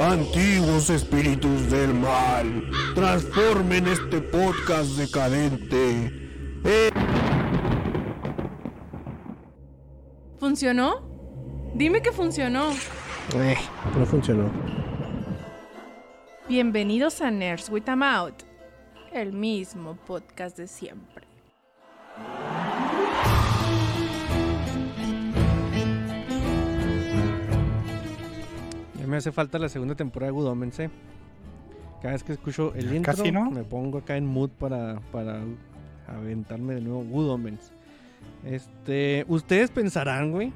Antiguos espíritus del mal, transformen este podcast decadente. Eh, ¿Funcionó? Dime que funcionó. Eh, no funcionó. Bienvenidos a Nerds with a Mouth, el mismo podcast de siempre. Me hace falta la segunda temporada de Good Omens, eh. Cada vez que escucho el intro, casi, ¿no? me pongo acá en mood para, para aventarme de nuevo Good Omens. Este, ustedes pensarán, güey,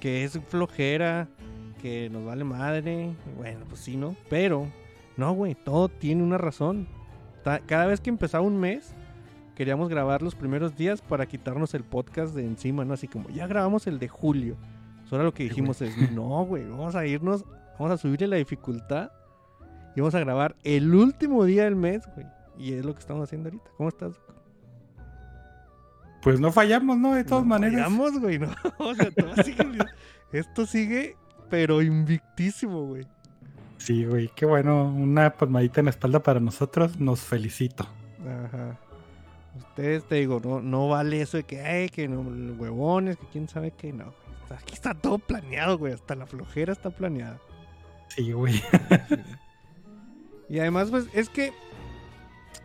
que es flojera, que nos vale madre. Bueno, pues sí, ¿no? Pero, no, güey, todo tiene una razón. Cada vez que empezaba un mes, queríamos grabar los primeros días para quitarnos el podcast de encima, ¿no? Así como, ya grabamos el de julio. Solo lo que dijimos es, no, güey, vamos a irnos, vamos a subirle la dificultad y vamos a grabar el último día del mes, güey. Y es lo que estamos haciendo ahorita. ¿Cómo estás? Pues no fallamos, ¿no? De todas No maneras. fallamos, güey, no. O sea, todo sigue- esto sigue, pero invictísimo, güey. Sí, güey, qué bueno. Una palmadita en la espalda para nosotros. Nos felicito. Ajá. Ustedes, te digo, no, no vale eso de que, ay, que no, huevones, que quién sabe qué, no. Aquí está todo planeado, güey. Hasta la flojera está planeada. Sí, güey. Y además, pues, es que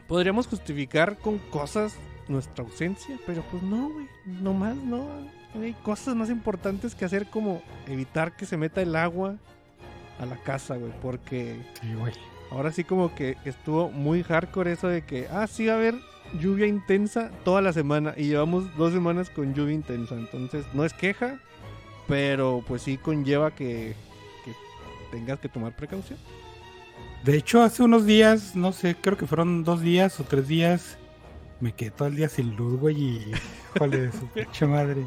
podríamos justificar con cosas nuestra ausencia, pero pues no, güey. No más, no. Hay cosas más importantes que hacer como evitar que se meta el agua a la casa, güey. Porque Sí, güey. ahora sí como que estuvo muy hardcore eso de que, ah, sí va a haber lluvia intensa toda la semana. Y llevamos dos semanas con lluvia intensa. Entonces, no es queja, pero pues sí conlleva que tengas que tomar precaución. De hecho, hace unos días, no sé, creo que fueron dos días o tres días, me quedé todo el día sin luz, güey, y híjole de su pinche madre.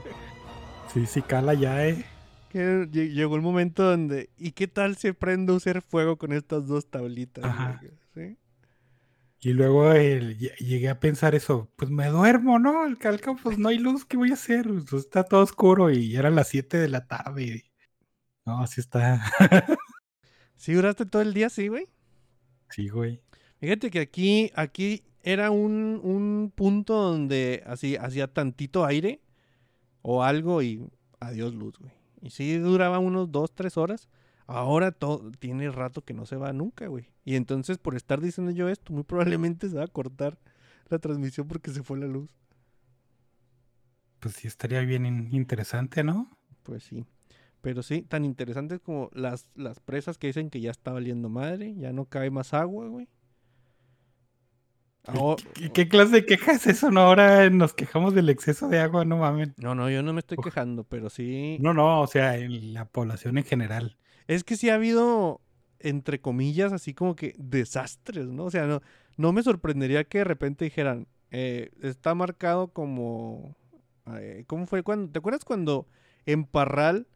Sí, sí, cala ya, eh. Que llegó el momento donde, ¿y qué tal si prendo a hacer fuego con estas dos tablitas? Ajá. ¿Sí? Y luego el- lle- llegué a pensar eso, pues me duermo, ¿no? Al calca, pues no hay luz, ¿qué voy a hacer? Pues está todo oscuro y eran las 7 de la tarde. y- No, así está. ¿Sí duraste todo el día así, güey? Sí, güey. Fíjate que aquí, aquí era un, un punto donde así hacía tantito aire o algo y adiós luz, güey. Y sí duraba unos dos, tres horas. Ahora todo tiene rato que no se va nunca, güey. Y entonces por estar diciendo yo esto, muy probablemente se va a cortar la transmisión porque se fue la luz. Pues sí estaría bien in- interesante, ¿no? Pues sí. Pero sí, tan interesantes como las, las presas que dicen que ya está valiendo madre, ya no cae más agua, güey. Ahora- ¿Qué, qué clase de queja es eso? No, ahora nos quejamos del exceso de agua, no mames. No, no, yo no me estoy Uf. quejando, pero sí. No, no, o sea, en la población en general. Es que sí ha habido, entre comillas, así como que desastres, ¿no? O sea, no, no me sorprendería que de repente dijeran, eh, está marcado como... eh, ¿Cómo fue cuando? ¿Te acuerdas cuando en Parral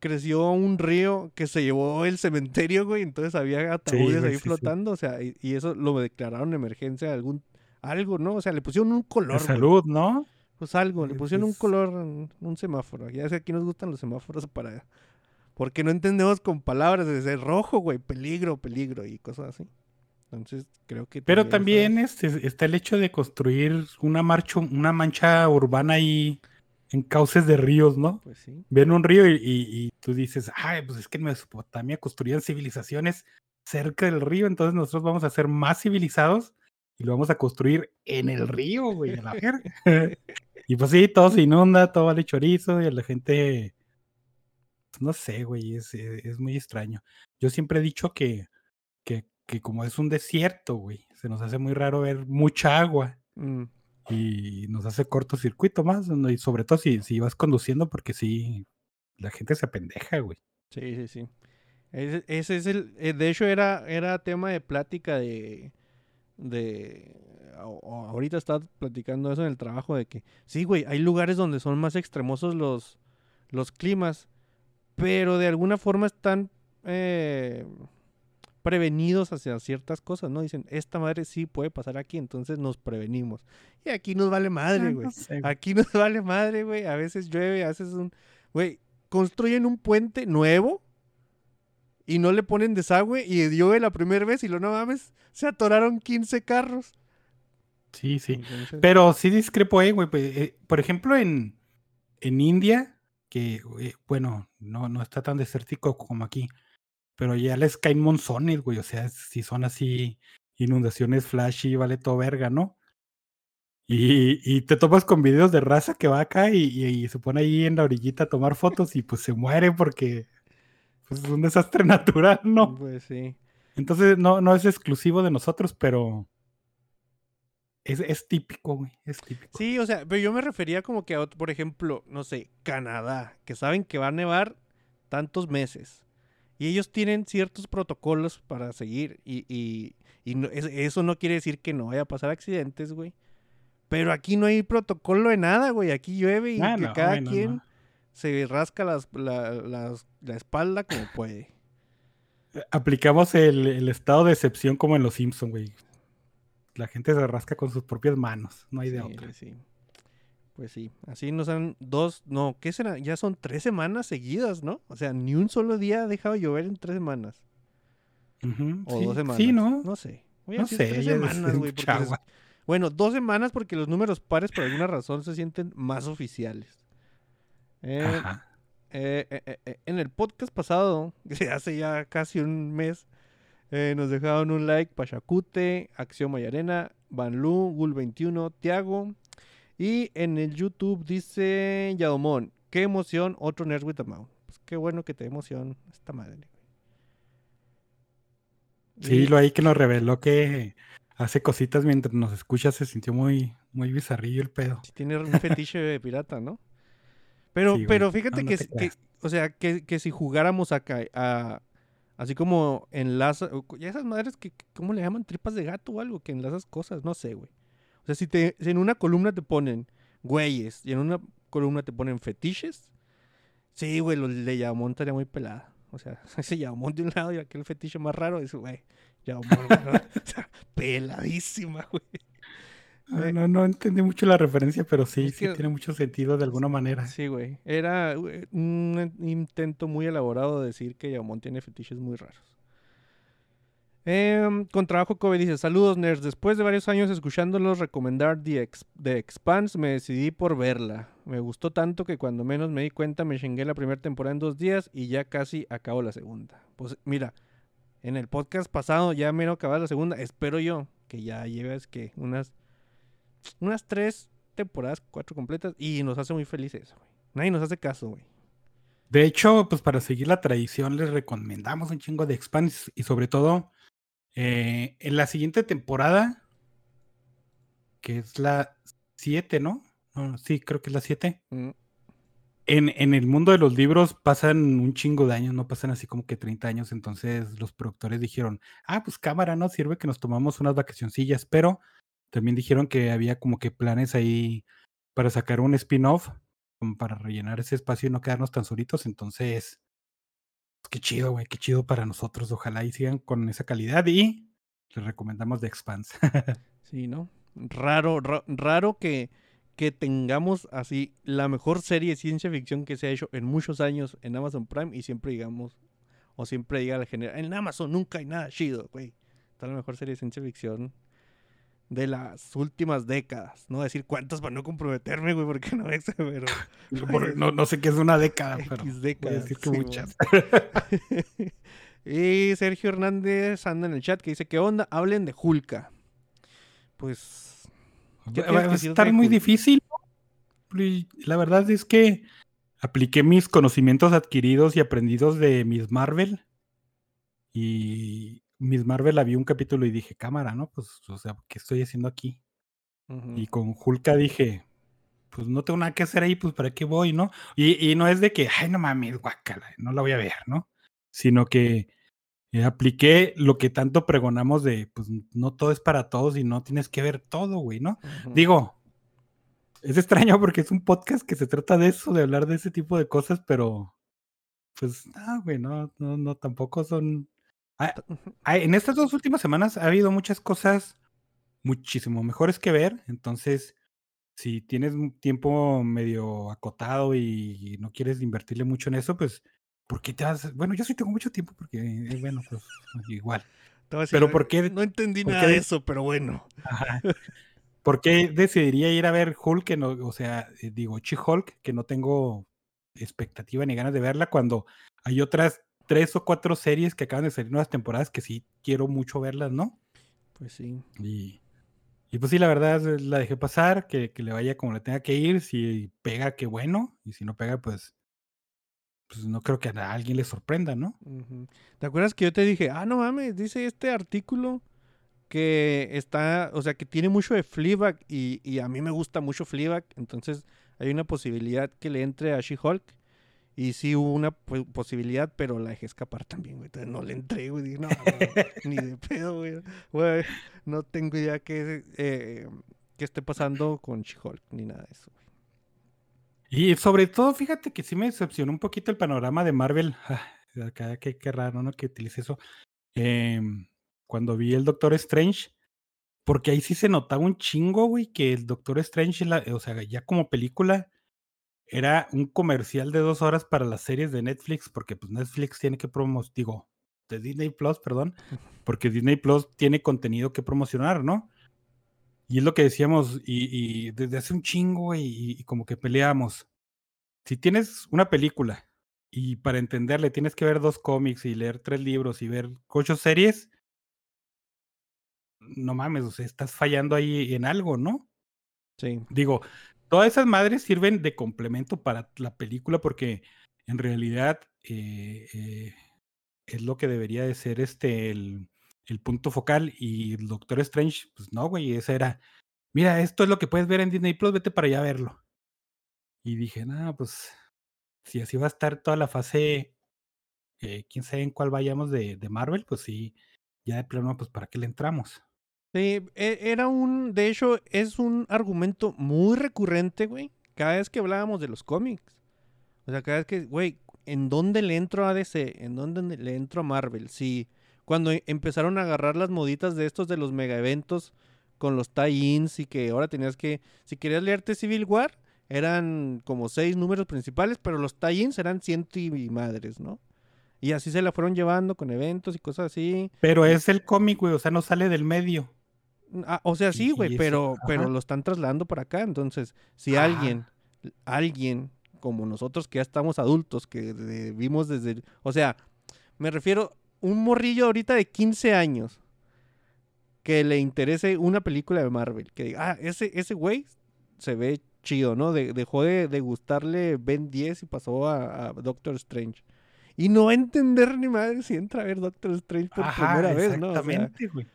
creció un río que se llevó el cementerio, güey? Entonces había ataúdes güey, ahí sí, sí. flotando, o sea, y, y eso lo declararon emergencia algún... Algo, ¿no? O sea, le pusieron un color. Güey. salud, ¿no? Pues algo, le pusieron un pues- color, un, semáforo. Ya sé que aquí nos gustan los semáforos para... Porque no entendemos con palabras, es de rojo, güey, peligro, peligro y cosas así. Entonces, creo que... Pero también es- este, está el hecho de construir una marcha, una mancha urbana ahí en cauces de ríos, ¿no? Pues sí. Ven un río y, y- y tú dices, ay, pues es que en Mesopotamia construían civilizaciones cerca del río, entonces nosotros vamos a ser más civilizados y lo vamos a construir en el río, güey, a la verga. y pues sí, todo se inunda, todo vale chorizo y a la gente, pues, no sé, güey, es, es- es muy extraño. Yo siempre he dicho que, que, que como es un desierto, güey, se nos hace muy raro ver mucha agua Mm, y nos hace cortocircuito más, y sobre todo si, si vas conduciendo, porque sí, la gente se apendeja, güey. sí, sí, sí. Ese, es el... eh, De hecho, era, era tema de plática de... de ahorita estaba platicando eso en el trabajo de que... Sí, güey, hay lugares donde son más extremosos los, los climas, pero de alguna forma están... eh, prevenidos hacia ciertas cosas, ¿no? Dicen, esta madre sí puede pasar aquí, entonces nos prevenimos. Y aquí nos vale madre, Ah, güey. no sé, güey. Aquí nos vale madre, güey. A veces llueve, a veces un... Güey, construyen un puente nuevo y no le ponen desagüe y llueve la primera vez y lo no mames, se atoraron 15 carros. Sí, sí. Entonces, Pero sí discrepo, eh, güey. pues, eh, por ejemplo, en, en India, que, eh, bueno, no, no está tan desértico como aquí, pero ya les caen monzones, güey. O sea, si son así inundaciones flashy, vale todo verga, ¿no? Y, y te topas con videos de raza que va acá y, y- y se pone ahí en la orillita a tomar fotos y pues se muere porque pues, es un desastre natural, ¿no? Pues sí. Entonces no, no es exclusivo de nosotros, pero es, es típico, güey. Es típico. Sí, o sea, pero yo me refería como que a, ot- por ejemplo, no sé, Canadá, que saben que va a nevar tantos meses. Y ellos tienen ciertos protocolos para seguir. Y, y, y no- eso no quiere decir que no vaya a pasar accidentes, güey. Pero aquí no hay protocolo de nada, güey. Aquí llueve y Ah, que no, cada bueno, quien se rasca las- la, las- la espalda como puede. Aplicamos el, el estado de excepción como en los Simpson, güey. La gente se rasca con sus propias manos, no hay de Sí, otra. sí. Pues sí, así nos han dos, no, ¿qué será? Ya son tres semanas seguidas, ¿no? O sea, ni un solo día ha dejado de llover en tres semanas. O sí, dos semanas. Sí, ¿no? No sé. Voy a No sé, tres semanas, güey. Bueno, dos semanas porque los números pares por alguna razón se sienten más oficiales. Eh, Ajá. eh, eh, en el podcast pasado, que hace ya casi un mes, nos dejaron un like Pachacute, Acción Mayarena, Banlu, Gul21, Tiago. Y en el YouTube dice Yadomón, qué emoción, otro Nerd with a Mouth. Pues qué bueno que te emoción esta madre. Sí, lo ahí que nos reveló que hace cositas mientras nos escucha se sintió muy, muy bizarrillo el pedo. Sí, tiene un fetiche de pirata, ¿no? Pero, Sí, pero fíjate no que, o sea, que, que si jugáramos acá, a, así como enlaza, ya esas madres que, que- ¿cómo le llaman? Tripas de gato o algo, que enlazas cosas, no sé, güey. O sea, si, te, si en una columna te ponen güeyes y en una columna te ponen fetiches, sí, güey, lo de Yamón estaría muy pelada. O sea, ese Yamón de un lado y aquel fetiche más raro, es, güey, Yamón, güey, ¿no? o sea, peladísima, güey. Ah, Eh, No, no entendí mucho la referencia, pero sí, es sí tiene mucho sentido de alguna manera. Sí, güey. Era güey, un intento muy elaborado de decir que Yamón tiene fetiches muy raros. Em, con trabajo Kobe dice, saludos nerds, después de varios años escuchándolos recomendar The, Ex- The Expanse, me decidí por verla. Me gustó tanto que cuando menos me di cuenta me chingué la primera temporada en dos días y ya casi acabo la segunda. Pues mira, en el podcast pasado ya menos acababa la segunda, espero yo que ya lleves que unas, unas tres temporadas, cuatro completas y nos hace muy felices güey. Nadie nos hace caso, güey. De hecho, pues para seguir la tradición les recomendamos un chingo de Expanse y sobre todo eh, en la siguiente temporada, que es la 7, ¿no? No, sí, creo que es la 7. Mm, En, en el mundo de los libros pasan un chingo de años, no pasan así como que 30 años, entonces los productores dijeron, ah, pues cámara, ¿no? Sirve que nos tomamos unas vacacioncillas, pero también dijeron que había como que planes ahí para sacar un spin-off, como para rellenar ese espacio y no quedarnos tan solitos, entonces, qué chido, güey, qué chido para nosotros, ojalá y sigan con esa calidad y les recomendamos The Expanse. Sí, ¿no? Raro, ra- raro que, que tengamos así la mejor serie de ciencia ficción que se ha hecho en muchos años en Amazon Prime y siempre digamos, o siempre diga la general, en Amazon nunca hay nada chido, güey. Está la mejor serie de ciencia ficción de las últimas décadas. No decir cuántas para no comprometerme, güey, porque no es, pero no, no sé qué es una década, pero X voy a décadas. decir que sí, muchas. y Sergio Hernández anda en el chat que dice, ¿qué onda? Hablen de Hulka. Pues... ¿Qué Va a estar muy Hulk? difícil. La verdad es que apliqué mis conocimientos adquiridos y aprendidos de Miss Marvel. Y Miss Marvel había un capítulo y dije, cámara, ¿no? Pues, o sea, ¿qué estoy haciendo aquí? Y con Hulka dije, pues no tengo nada que hacer ahí, pues ¿para qué voy, no? Y, y no es de que, ay, no mames, guácala, no la voy a ver, ¿no? Sino que eh, apliqué lo que tanto pregonamos de, pues no todo es para todos y no tienes que ver todo, güey, ¿no? Digo, es extraño porque es un podcast que se trata de eso, de hablar de ese tipo de cosas, pero pues, ah, güey, no, no, no, tampoco son Ah, ah, en estas dos últimas semanas ha habido muchas cosas muchísimo mejores que ver. Entonces, si tienes un tiempo medio acotado y no quieres invertirle mucho en eso, pues, ¿por qué te vas? Bueno, yo sí tengo mucho tiempo porque, eh, bueno, pues igual. Pero ¿por qué? No entendí nada de eso, pero bueno. Ajá. ¿Por qué decidiría ir a ver Hulk? Que no, o sea, eh, digo, She-Hulk, que no tengo expectativa ni ganas de verla cuando hay otras tres o cuatro series que acaban de salir nuevas temporadas que sí quiero mucho verlas, ¿no? Pues sí. Y, y pues sí, la verdad la dejé pasar, que, que le vaya como le tenga que ir. Si pega, qué bueno. Y si no pega, pues, pues no creo que a alguien le sorprenda, ¿no? ¿Te acuerdas que yo te dije, ah, no mames, dice este artículo que está, o sea, que tiene mucho de Fleabag y, y a mí me gusta mucho Fleabag, entonces hay una posibilidad que le entre a She-Hulk. Y sí hubo una po- posibilidad, pero la dejé escapar también, güey. Entonces no le entré, güey. Dije, no, ni de pedo, güey. Güey, no tengo idea qué, eh, qué esté pasando con She-Hulk, ni nada de eso. güey. Y sobre todo, fíjate que sí me decepcionó un poquito el panorama de Marvel. Ah, qué, qué raro, ¿no? Que utilice eso. Em, cuando vi el Doctor Strange, porque ahí sí se notaba un chingo, güey, que el Doctor Strange, la- o sea, ya como película, era un comercial de dos horas para las series de Netflix, porque pues Netflix tiene que promocionar, digo, de Disney Plus, perdón, porque Disney Plus tiene contenido que promocionar, ¿no? Y es lo que decíamos, y, y desde hace un chingo, y, y como que peleamos. Si tienes una película y para entenderle tienes que ver dos cómics y leer tres libros y ver ocho series, no mames, o sea, estás fallando ahí en algo, ¿no? Sí. Digo, todas esas madres sirven de complemento para la película porque en realidad eh, eh, es lo que debería de ser este el, punto focal y el Doctor Strange, pues no, güey, ese era, mira, esto es lo que puedes ver en Disney Plus, vete para allá a verlo. Y dije, no, pues si así va a estar toda la fase, eh, quién sabe en cuál vayamos de, de Marvel, pues sí, ya de plano, pues para qué le entramos. Sí, e- era un, de hecho, es un argumento muy recurrente, güey. Cada vez que hablábamos de los cómics. O sea, cada vez que, güey, ¿en dónde le entro a DC? ¿En dónde le entro a Marvel? Sí, cuando e- empezaron a agarrar las moditas de estos de los mega eventos con los tie-ins y que ahora tenías que, si querías leerte Civil War, eran como seis números principales, pero los tie-ins eran ciento y madres, ¿no? Y así se la fueron llevando con eventos y cosas así. Pero es el cómic, güey, o sea, no sale del medio. Ah, o sea, sí, güey, pero, pero lo están trasladando para acá. Entonces, si Ajá. alguien, alguien como nosotros que ya estamos adultos, que de- vimos desde, el- o sea, me refiero un morrillo ahorita de 15 años que le interese una película de Marvel, que diga, ah, ese, ese güey se ve chido, ¿no? De- dejó de, de gustarle Ben 10 y pasó a, a Doctor Strange. Y no va a entender ni madre si entra a ver Doctor Strange por Ajá, primera vez, ¿no? O sea, exactamente, güey.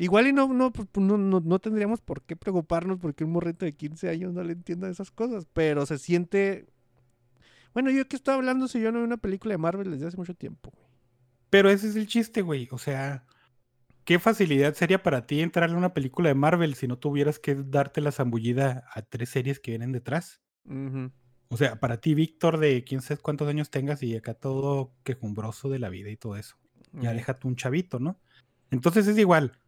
Igual y no, no, pues, pues, no, no, no tendríamos por qué preocuparnos porque un morrito de 15 años no le entienda esas cosas, pero se siente... Bueno, yo que estoy hablando si yo no veo una película de Marvel desde hace mucho tiempo, güey. Pero ese es el chiste, güey. O sea, ¿qué facilidad sería para ti entrarle a una película de Marvel si no tuvieras que darte la zambullida a tres series que vienen detrás? O sea, para ti, Víctor, de quién sabe cuántos años tengas y acá todo quejumbroso de la vida y todo eso. Ya Mm. déjate un chavito, ¿no? Entonces es igual.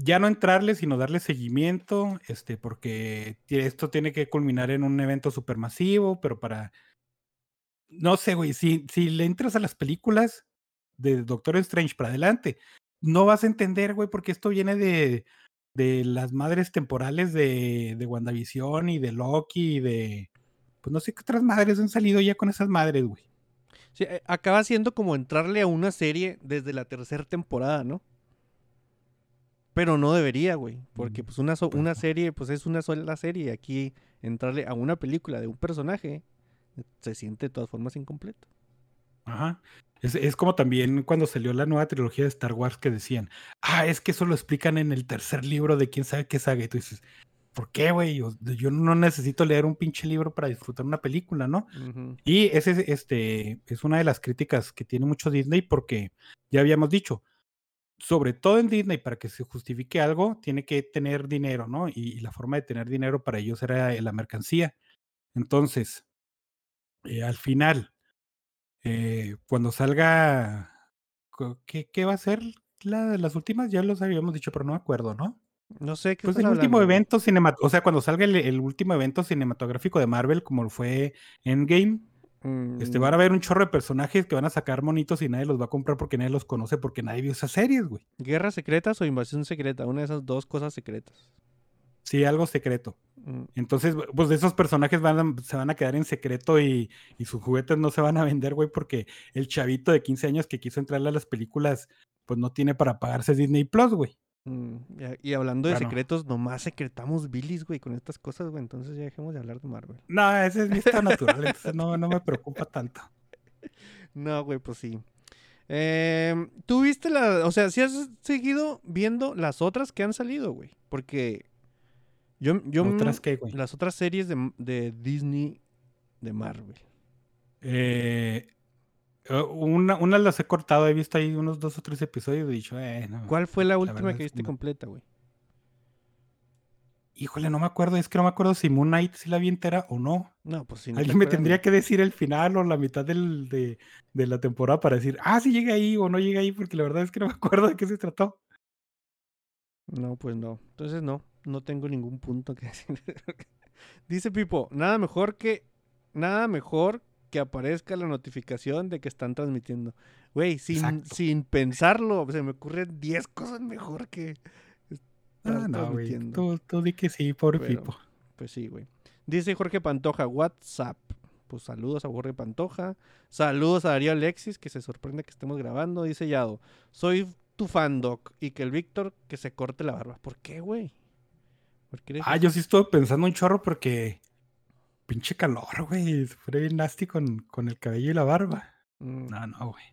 Ya no entrarle, sino darle seguimiento, este, porque esto tiene que culminar en un evento supermasivo, pero para. No sé, güey, si, si le entras a las películas de Doctor Strange para adelante, no vas a entender, güey, porque esto viene de, de las madres temporales de, de WandaVision y de Loki y de. Pues no sé qué otras madres han salido ya con esas madres, güey. Sí, eh, acaba siendo como entrarle a una serie desde la tercera temporada, ¿no? Pero no debería, güey, porque pues una, so- una serie, pues es una sola serie y aquí entrarle a una película de un personaje eh, se siente de todas formas incompleto. Ajá. Es, es como también cuando salió la nueva trilogía de Star Wars que decían, ah, es que eso lo explican en el tercer libro de quién sabe qué saga. Y tú dices, ¿por qué, güey? O- Yo no necesito leer un pinche libro para disfrutar una película, ¿no? Y ese es, este, es una de las críticas que tiene mucho Disney porque ya habíamos dicho, sobre todo en Disney, para que se justifique algo, tiene que tener dinero, ¿no? Y, y la forma de tener dinero para ellos era eh, la mercancía. Entonces, eh, al final, eh, cuando salga ¿qué, qué va a ser la las últimas? Ya los habíamos dicho, pero no me acuerdo, ¿no? No sé qué Pues el último hablando, güey? evento cinematográfico, o sea, cuando salga el, el último evento cinematográfico de Marvel, como fue Endgame, este, Mm, van a haber un chorro de personajes que van a sacar monitos y nadie los va a comprar porque nadie los conoce, porque nadie vio esas series, güey. ¿Guerras secretas o invasión secreta? Una de esas dos cosas secretas. Sí, algo secreto. Mm, Entonces, pues de esos personajes van a- se van a quedar en secreto y, y sus juguetes no se van a vender, güey, porque el chavito de 15 años que quiso entrarle a las películas, pues no tiene para pagarse Disney Plus, güey. Mm, Y hablando de Bueno. secretos, nomás secretamos Billys, güey, con estas cosas, güey. Entonces ya dejemos de hablar de Marvel. No, ese es mi estado natural, entonces no, no me preocupa tanto. No, güey, pues sí. Em, ¿Tú viste la... O sea, si has seguido viendo las otras que han salido, güey? Porque yo... yo ¿Otras qué, güey? Las otras series de, de Disney de Marvel. Eh, eh, una, una las he cortado, he visto ahí unos dos o tres episodios y he dicho, eh, no. ¿Cuál fue la última que viste completa, güey? Híjole, no me acuerdo, es que no me acuerdo si Moon Knight sí la vi entera o no. No, pues sí. no te Alguien me acuerdas, tendría que decir el final o la mitad del, de, de la temporada para decir, ah, sí llega ahí o no llega ahí, porque la verdad es que no me acuerdo de qué se trató. No, pues no. Entonces no, no tengo ningún punto que decir. Dice Pipo, nada mejor que nada mejor que aparezca la notificación de que están transmitiendo. Güey, sin, Exacto. sin pensarlo, se me ocurren 10 cosas mejor que estar Ah, no, güey. transmitiendo. Tú, tú di que sí, pobre Pero- Pipo. Pues sí, güey. Dice Jorge Pantoja, WhatsApp. Pues saludos a Jorge Pantoja. Saludos a Darío Alexis, que se sorprende que estemos grabando. Dice Yado, soy tu fan, Doc. Y que el Víctor que se corte la barba. ¿Por qué, güey? ¿Por qué eres Ah, yo sí estuve pensando un chorro porque pinche calor, güey. Fue bien nasty con, con el cabello y la barba. Mm. No, no, güey.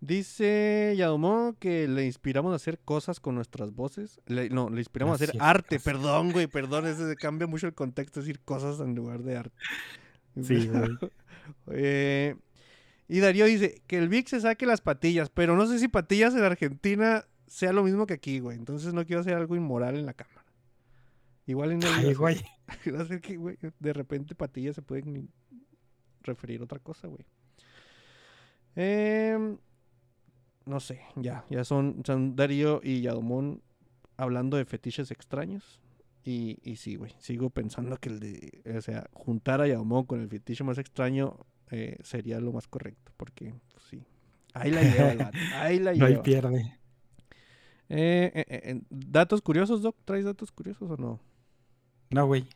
Dice Yadomo que le inspiramos a hacer cosas con nuestras voces. Le- no, le inspiramos a hacer arte. Perdón, güey, perdón. Ese cambia mucho el contexto, decir cosas en lugar de arte. Sí, güey. Eh, y Darío dice que el Vic se saque las patillas, pero no sé si patillas en Argentina sea lo mismo que aquí, güey. Entonces no quiero hacer algo inmoral en la cámara. Igual en el Ay, güey. Güey, de repente patillas se pueden referir a otra cosa, güey. Em, no sé, ya, ya son, son Darío y Yadomón hablando de fetiches extraños. Y, y sí, güey, sigo pensando que el de, o sea, juntar a Yadomón con el fetiche más extraño eh, sería lo más correcto, porque, pues, sí. Ahí la lleva ahí la No hay lleva. pierde. Eh, eh, eh, eh, ¿Datos curiosos, Doc? ¿Traes datos curiosos o no? No, güey.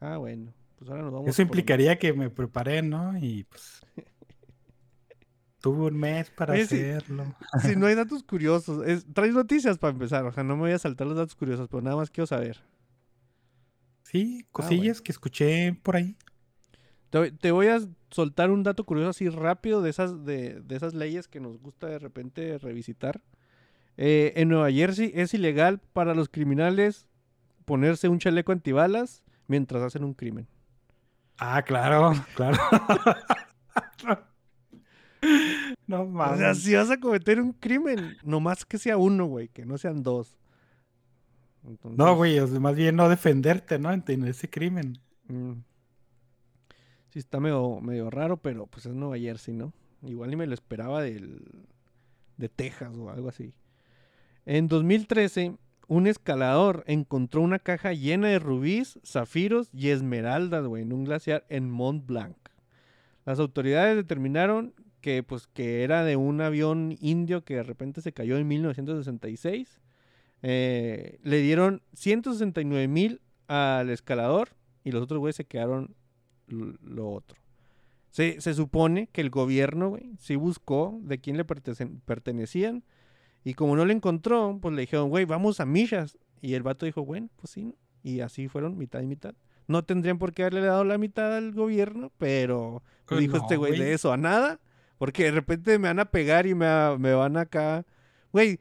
Ah, bueno, pues ahora nos vamos Eso por- implicaría que me preparé, ¿no? Y pues. Tuve un mes para Oye, hacerlo. Si no hay datos curiosos, es- traes noticias para empezar, o sea, no me voy a saltar los datos curiosos, pero nada más quiero saber. Sí, Ah, cosillas que escuché por ahí. Te, te voy a soltar un dato curioso así rápido de esas, de, de esas leyes que nos gusta de repente revisitar. Eh, en Nueva Jersey es ilegal para los criminales ponerse un chaleco antibalas mientras hacen un crimen. Ah, claro, claro. no O sea, mames. si vas a cometer un crimen, nomás que sea uno, güey, que no sean dos. No, güey, o sea, más bien no defenderte, ¿no? En, en ese crimen. Mm. Sí, está medio, medio raro, pero pues es Nueva Jersey, ¿no? Igual ni me lo esperaba del, de Texas o algo así. En 2013, un escalador encontró una caja llena de rubíes, zafiros y esmeraldas, güey, en un glaciar en Mont Blanc. Las autoridades determinaron que, pues, que era de un avión indio que de repente se cayó en 1966. Eh, le dieron 169 mil al escalador y los otros güeyes se quedaron lo otro. Se, se supone que el gobierno, güey, sí buscó de quién le pertenecían y como no le encontró, pues le dijeron, güey, vamos a millas. Y el vato dijo, bueno, pues sí, ¿no?". y así fueron mitad y mitad. No tendrían por qué haberle dado la mitad al gobierno, pero pues, dijo no, este güey de eso a nada, porque de repente me van a pegar y me, me van acá. Güey,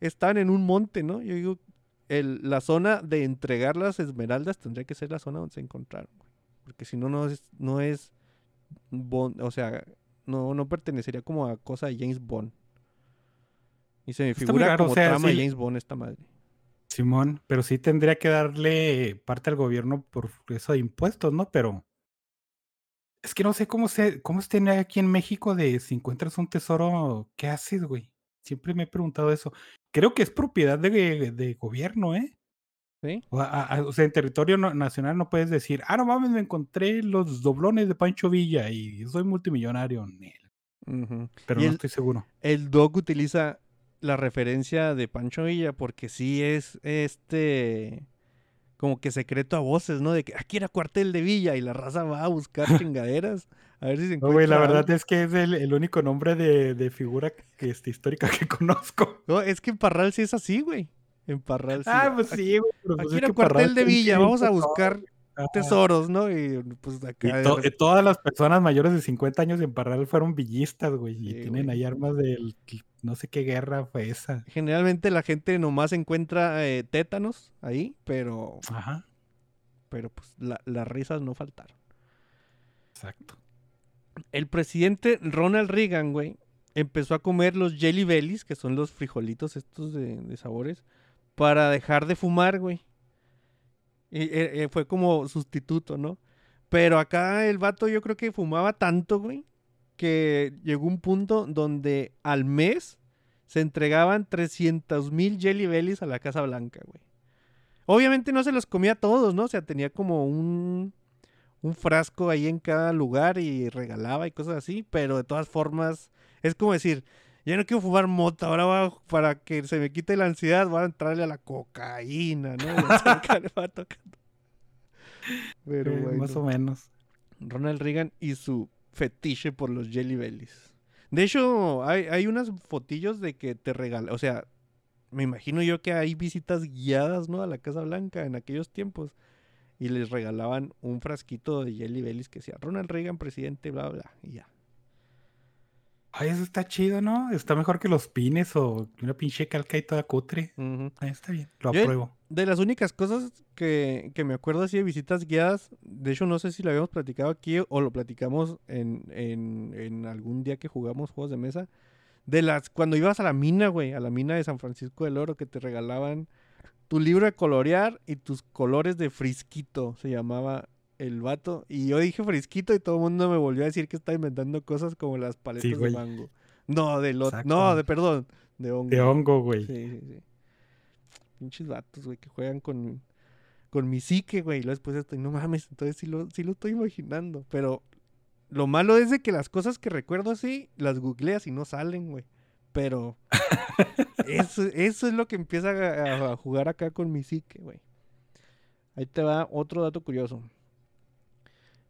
estaban en un monte, ¿no? Yo digo, el, la zona de entregar las esmeraldas tendría que ser la zona donde se encontraron, güey. Porque si no, no es, no es Bond, o sea, no, no pertenecería como a cosa de James Bond. Y se me figura raro, o como sea, trama sí. James Bond esta madre. Simón, pero sí tendría que darle parte al gobierno por eso de impuestos, ¿no? Pero es que no sé cómo se, cómo es tener aquí en México de si encuentras un tesoro, ¿qué haces, güey? siempre me he preguntado eso. Creo que es propiedad de, de gobierno, ¿eh? ¿Sí? O, a- a- o sea, en territorio no- nacional no puedes decir, ah, no mames, me encontré los doblones de Pancho Villa y soy multimillonario. Nel. Ujú. Pero no el- estoy seguro. El Doc utiliza la referencia de Pancho Villa porque sí es este como que secreto a voces, ¿no? De que aquí era cuartel de Villa y la raza va a buscar chingaderas a ver si se No, encuentra. güey, la verdad es que es el, el único nombre de, de figura que, este, histórica que conozco. No, es que en Parral sí es así, güey. En Parral sí. Ah, pues sí, güey. pero pues Aquí era cuartel Parral de Villa, vamos a buscar ajá. tesoros, ¿no? Y pues acá. to- todas las personas mayores de 50 años en Parral fueron villistas, güey. Y tienen güey. ahí armas del. No sé qué guerra fue esa. Generalmente la gente nomás encuentra eh, tétanos ahí, pero, Ajá, pero pues la- las risas no faltaron. exacto. El presidente Ronald Reagan, güey, empezó a comer los Jelly Bellies, que son los frijolitos estos de, de sabores, para dejar de fumar, güey. Y, eh, eh, fue como sustituto, ¿no? Pero acá el vato yo creo que fumaba tanto, güey, que llegó un punto donde al mes se entregaban 300 mil Jelly Bellies a la Casa Blanca, güey. Obviamente no se los comía todos, ¿no? O sea, tenía como un, un frasco ahí en cada lugar y regalaba y cosas así, pero de todas formas es como decir, ya no quiero fumar mota, ahora voy a- para que se me quite la ansiedad voy a entrarle a la cocaína, ¿no? Va tocando. Pero Eh, bueno, Más o menos. Ronald Reagan y su fetiche por los Jelly Bellies. De hecho, hay, unas fotillos de que te regalan, o sea, me imagino yo que hay visitas guiadas, ¿no? A la Casa Blanca en aquellos tiempos. Y les regalaban un frasquito de Jelly Bellies que decía Ronald Reagan, presidente, bla, bla, y ya. Ay, eso está chido, ¿no? Está mejor que los pines o una pinche calca y toda cutre. Ahí está bien, lo Yo- apruebo. De las únicas cosas que, que me acuerdo así de visitas guiadas, de hecho no sé si lo habíamos platicado aquí o lo platicamos en, en, en algún día que jugamos juegos de mesa, de las cuando ibas a la mina, güey, a la mina de San Francisco del Oro que te regalaban tu libro de colorear y tus colores de frisquito, se llamaba el vato. Y yo dije frisquito y todo el mundo me volvió a decir que estaba inventando cosas como las paletas de mango. No, de lo, no, de perdón, de hongo. De hongo, güey. Sí, sí, sí. Pinches vatos, güey, que juegan con, con mi psique, güey. Y luego después estoy, no mames, entonces sí lo, sí lo estoy imaginando. Pero lo malo es de que las cosas que recuerdo así, las googleas y no salen, güey. Pero eso, eso es lo que empieza a, a jugar acá con mi psique, güey. Ahí te va otro dato curioso.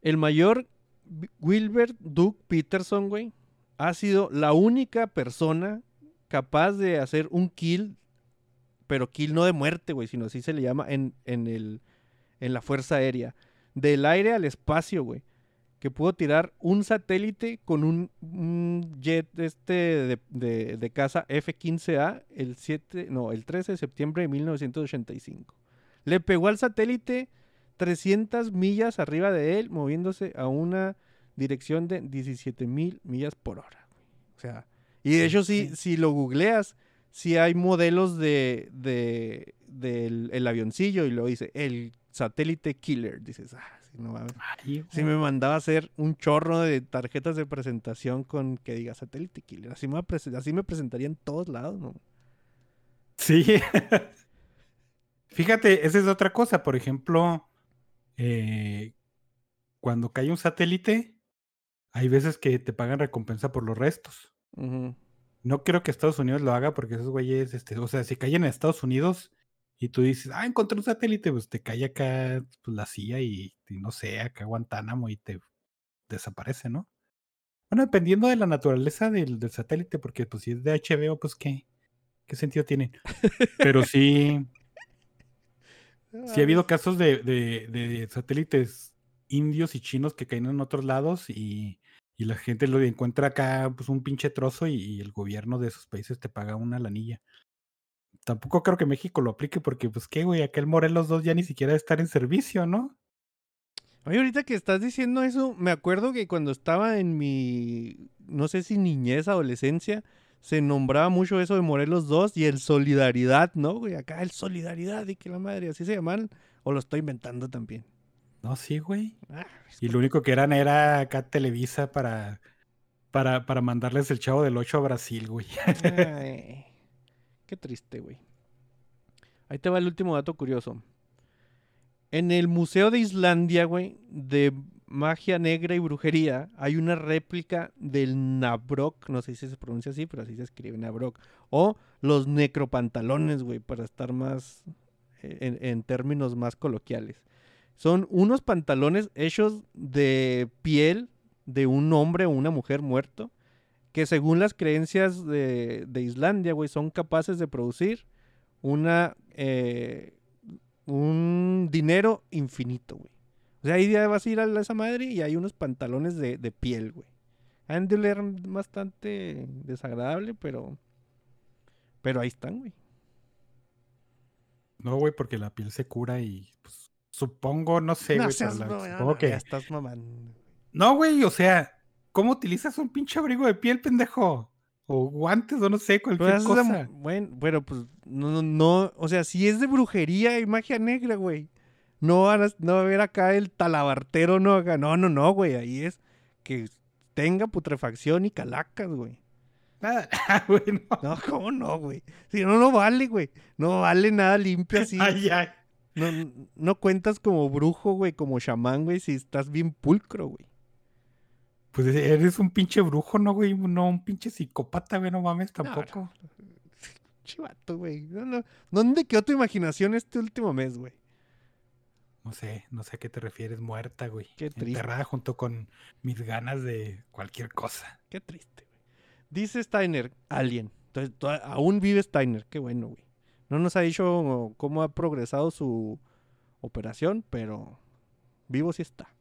El mayor Wi- Wilbert Duke Peterson, güey, ha sido la única persona capaz de hacer un kill, pero kill no de muerte, güey, sino así se le llama en, en, el, en la Fuerza Aérea. Del aire al espacio, güey. Que pudo tirar un satélite con un, jet este de, de, de caza F-15A el 7, no, el 13 de septiembre de 1985. Le pegó al satélite 300 millas arriba de él, moviéndose a una dirección de 17 mil millas por hora. O sea, y de hecho, si, si lo googleas, si hay modelos de, de del el avioncillo y lo dice el satélite killer. Dices, ah, sí, no mames. Ay, Si me mandaba a hacer un chorro de tarjetas de presentación con que diga satélite killer. Así me, así me presentaría en todos lados, ¿no? Sí. Fíjate, esa es otra cosa. Por ejemplo, eh, cuando cae un satélite, hay veces que te pagan recompensa por los restos. No creo que Estados Unidos lo haga porque esos güeyes, este, o sea, si caen en Estados Unidos y tú dices, ah, encontré un satélite, pues te cae acá pues, la CIA y, y no sé, acá Guantánamo y te desaparece, ¿no? Bueno, dependiendo de la naturaleza del, del satélite, porque pues si es de HBO, pues qué, qué sentido tiene. Pero sí, sí ha habido casos de, de- de satélites indios y chinos que caen en otros lados y, y la gente lo encuentra acá pues un pinche trozo y, y el gobierno de esos países te paga una lanilla. Tampoco creo que México lo aplique porque pues qué, güey, aquel Morelos 2 ya ni siquiera debe estar en servicio, ¿no? Oye, ahorita que estás diciendo eso, me acuerdo que cuando estaba en mi, no sé si niñez, adolescencia, se nombraba mucho eso de Morelos 2 y el Solidaridad, ¿no? Güey, acá el Solidaridad y que la madre, así se llaman, o lo estoy inventando también. No, sí, güey. Ah, Y lo único que eran era acá Televisa para para, para mandarles el chavo del 8 a Brasil, güey. Ay, qué triste, güey. Ahí te va el último dato curioso. En el Museo de Islandia, güey, de magia negra y brujería, hay una réplica del Nabrok, no sé si se pronuncia así, pero así se escribe Nabrok, o los necropantalones, güey, para estar más eh, en, términos más coloquiales. Son unos pantalones hechos de piel de un hombre o una mujer muerto, que según las creencias de, de Islandia, güey, son capaces de producir una eh, un dinero infinito, güey. O sea, ahí ya vas a ir a esa madre y hay unos pantalones de, de piel, güey. Han de oler bastante desagradable, pero. Pero ahí están, güey. No, güey, porque la piel se cura y pues, supongo, no sé, No güey. seas pero la- mamón, supongo ya que. estás mamando. No, güey, o sea, ¿cómo utilizas un pinche abrigo de piel, pendejo? O guantes, o no sé, cualquier Pues, es cosa. la- bueno, bueno, pues no, no, no, o sea, si es de brujería y magia negra, güey. No, van a- no va a haber acá el talabartero, no, acá- no, no, no, güey, ahí es que tenga putrefacción y calacas, güey. Nada, ah, güey, no. No, ¿cómo no, güey? Si no, no vale, güey. No vale nada limpio así. Ay, ay. No, no cuentas como brujo, güey, como chamán, güey, si estás bien pulcro, güey. Pues eres un pinche brujo, ¿no, güey? No un pinche psicópata, güey, no mames tampoco. Chivato, güey. No, no. ¿Dónde quedó tu imaginación este último mes, güey? No sé, no sé a qué te refieres, muerta, güey. Qué triste. Enterrada junto con mis ganas de cualquier cosa. Qué triste, güey. Dice Steiner, Alien. Entonces, to- aún vive Steiner. Qué bueno, güey. No nos ha dicho cómo ha progresado su operación, pero vivo sí está.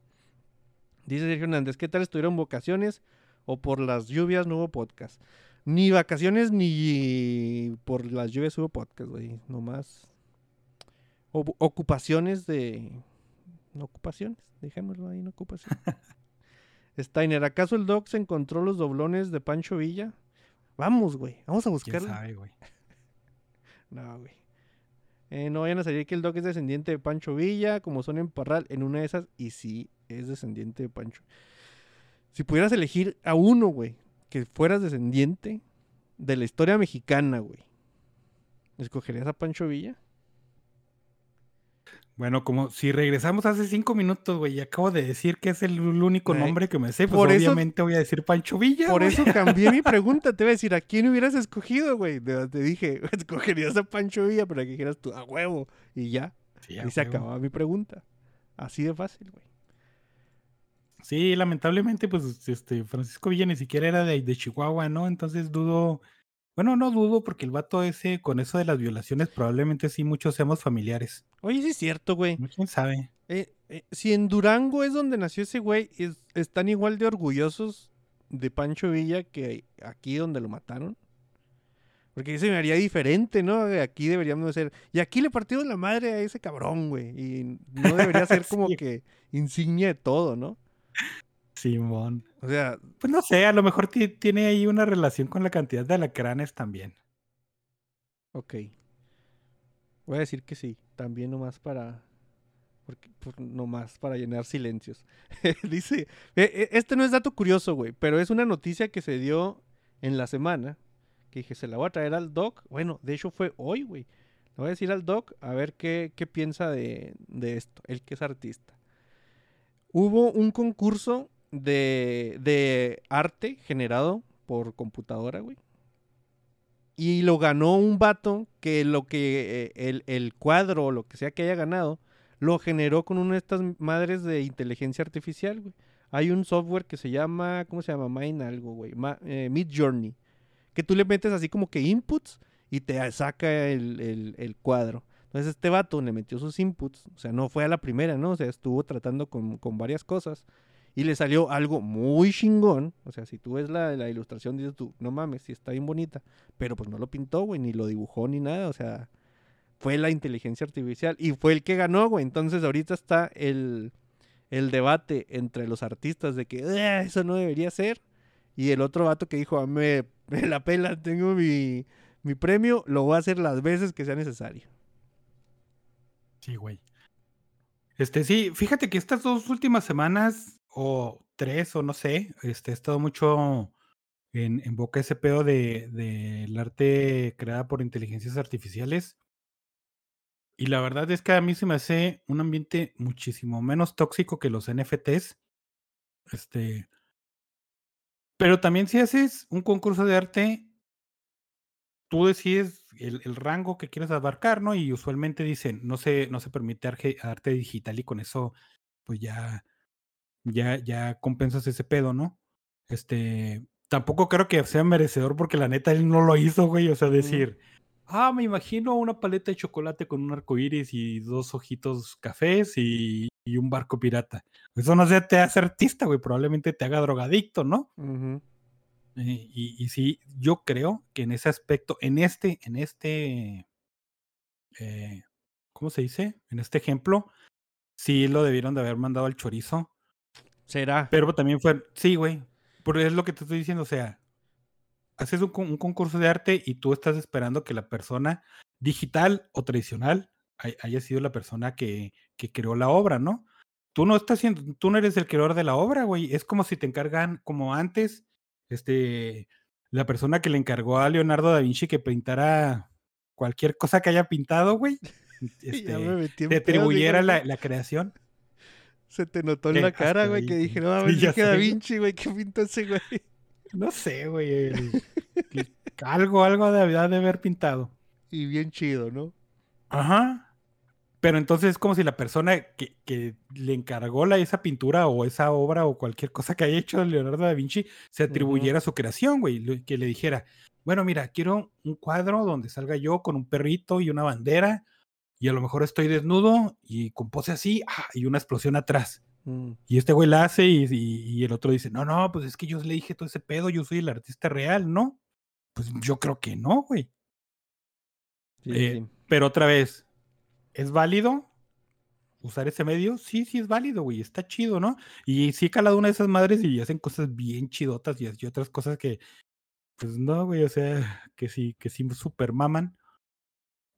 Dice Sergio Hernández, ¿qué tal estuvieron vacaciones o por las lluvias no hubo podcast? Ni vacaciones ni por las lluvias hubo podcast, güey. Nomás ocupaciones de... No ocupaciones, dejémoslo ahí en ocupación. Steiner, ¿acaso el Doc se encontró los doblones de Pancho Villa? Vamos, güey, vamos a ¿Quién buscarlo. sabe, güey? No, güey. Eh, no vayan a salir que el Doc es descendiente de Pancho Villa, como son en Parral, en una de esas, y sí, es descendiente de Pancho. Si pudieras elegir a uno, güey, que fueras descendiente de la historia mexicana, güey, ¿escogerías a Pancho Villa? Bueno, como si regresamos hace cinco minutos, güey, y acabo de decir que es el único nombre que me sé, pues por eso- obviamente voy a decir Pancho Villa. Por güey. eso cambié mi pregunta, te iba a decir, ¿a quién hubieras escogido, güey? Te te dije, escogerías a Pancho Villa, pero que dijeras tú, a huevo, y ya, Sí, y se acababa mi pregunta. Así de fácil, güey. Sí, lamentablemente, pues, este, Francisco Villa ni siquiera era de, de Chihuahua, ¿no? Entonces dudo, bueno, no dudo porque el vato ese, con eso de las violaciones, probablemente sí muchos seamos familiares. Oye, sí es cierto, güey. ¿Quién sabe? Eh, eh, si en Durango es donde nació ese güey, es- están igual de orgullosos de Pancho Villa que aquí donde lo mataron. Porque se me haría diferente, ¿no? Aquí deberíamos de ser. Y aquí le partimos la madre a ese cabrón, güey. Y no debería ser como Sí. que insignia de todo, ¿no? Simón. O sea, Pues no sé, a lo mejor ti- tiene ahí una relación con la cantidad de alacranes también. ok. Voy a decir que sí. También nomás para. Porque, pues, nomás para llenar silencios. Dice. eh, eh, Este no es dato curioso, güey. Pero es una noticia que se dio en la semana. Que dije, se la voy a traer al doc. Bueno, de hecho fue hoy, güey. Le voy a decir al doc a ver qué, qué piensa de, de esto. Él que es artista. Hubo un concurso de, de arte generado por computadora, güey. Y lo ganó un vato que lo que eh, el, el cuadro o lo que sea que haya ganado lo generó con una de estas madres de inteligencia artificial, güey. Hay un software que se llama, ¿cómo se llama? Mine algo, güey. Ma- eh, Mid Journey. Que tú le metes así como que inputs y te saca el, el- cuadro. Entonces este vato le metió sus inputs. O sea, no fue a la primera, ¿no? O sea, estuvo tratando con, con varias cosas. Y le salió algo muy chingón. O sea, si tú ves la, la ilustración, dices tú, no mames, sí está bien bonita. Pero pues no lo pintó, güey, ni lo dibujó, ni nada. O sea, fue la inteligencia artificial. Y fue el que ganó, güey. Entonces ahorita está el, el debate entre los artistas de que "Ah, eso no debería ser. Y el otro vato que dijo, "Ah, me, me la pela, tengo mi, mi premio, lo voy a hacer las veces que sea necesario. Sí, güey. Este, sí, fíjate que estas dos últimas semanas, o tres, o no sé, este, he estado mucho en, en boca ese pedo de, del arte creada por inteligencias artificiales. Y la verdad es que a mí se me hace un ambiente muchísimo menos tóxico que los NFTs. Este. Pero también si haces un concurso de arte, tú decides el, rango que quieres abarcar, ¿no? Y usualmente dicen, no se, no se permite arte digital y con eso, pues ya, ya, ya compensas ese pedo, ¿no? Este, tampoco creo que sea merecedor porque la neta él no lo hizo, güey. O sea, decir, ah, me imagino una paleta de chocolate con un arco iris y dos ojitos cafés y, y un barco pirata. Eso no sé, te hace artista, güey. Probablemente te haga drogadicto, ¿no? Eh, y, y sí, yo creo que en ese aspecto, en este, en este, eh, ¿cómo se dice? En este ejemplo, sí lo debieron de haber mandado al chorizo. Será. Pero también fue, sí, güey. Porque es lo que te estoy diciendo, o sea, haces un, con- un concurso de arte y tú estás esperando que la persona digital o tradicional hay- haya sido la persona que, que creó la obra, ¿no? Tú no estás siendo, tú no eres el creador de la obra, güey. Es como si te encargan, como antes, este, la persona que le encargó a Leonardo da Vinci que pintara cualquier cosa que haya pintado, güey. Este, te atribuyera la, la creación. Se te notó en la cara, güey, que dije, no, mames, dije Da. Vinci, güey, ¿qué pintó ese güey? No sé, güey. algo, algo de, de haber pintado. Y bien chido, ¿no? Ajá. Pero entonces es como si la persona que, que le encargó la, esa pintura o esa obra o cualquier cosa que haya hecho Leonardo da Vinci se atribuyera su creación, güey. Que le dijera, bueno, mira, quiero un cuadro donde salga yo con un perrito y una bandera y a lo mejor estoy desnudo y con pose así ¡ah! y una explosión atrás. Mm. Y este güey la hace y, y- y el otro dice, no, no, pues es que yo le dije todo ese pedo, yo soy el artista real, ¿no? Pues yo creo que no, güey. Sí, Eh, sí. Pero otra vez, ¿es válido usar ese medio? Sí, sí es válido, güey, está chido, ¿no? Y sí he calado una de esas madres y hacen cosas bien chidotas y, y otras cosas que, pues no, güey, o sea, que sí, que sí super maman.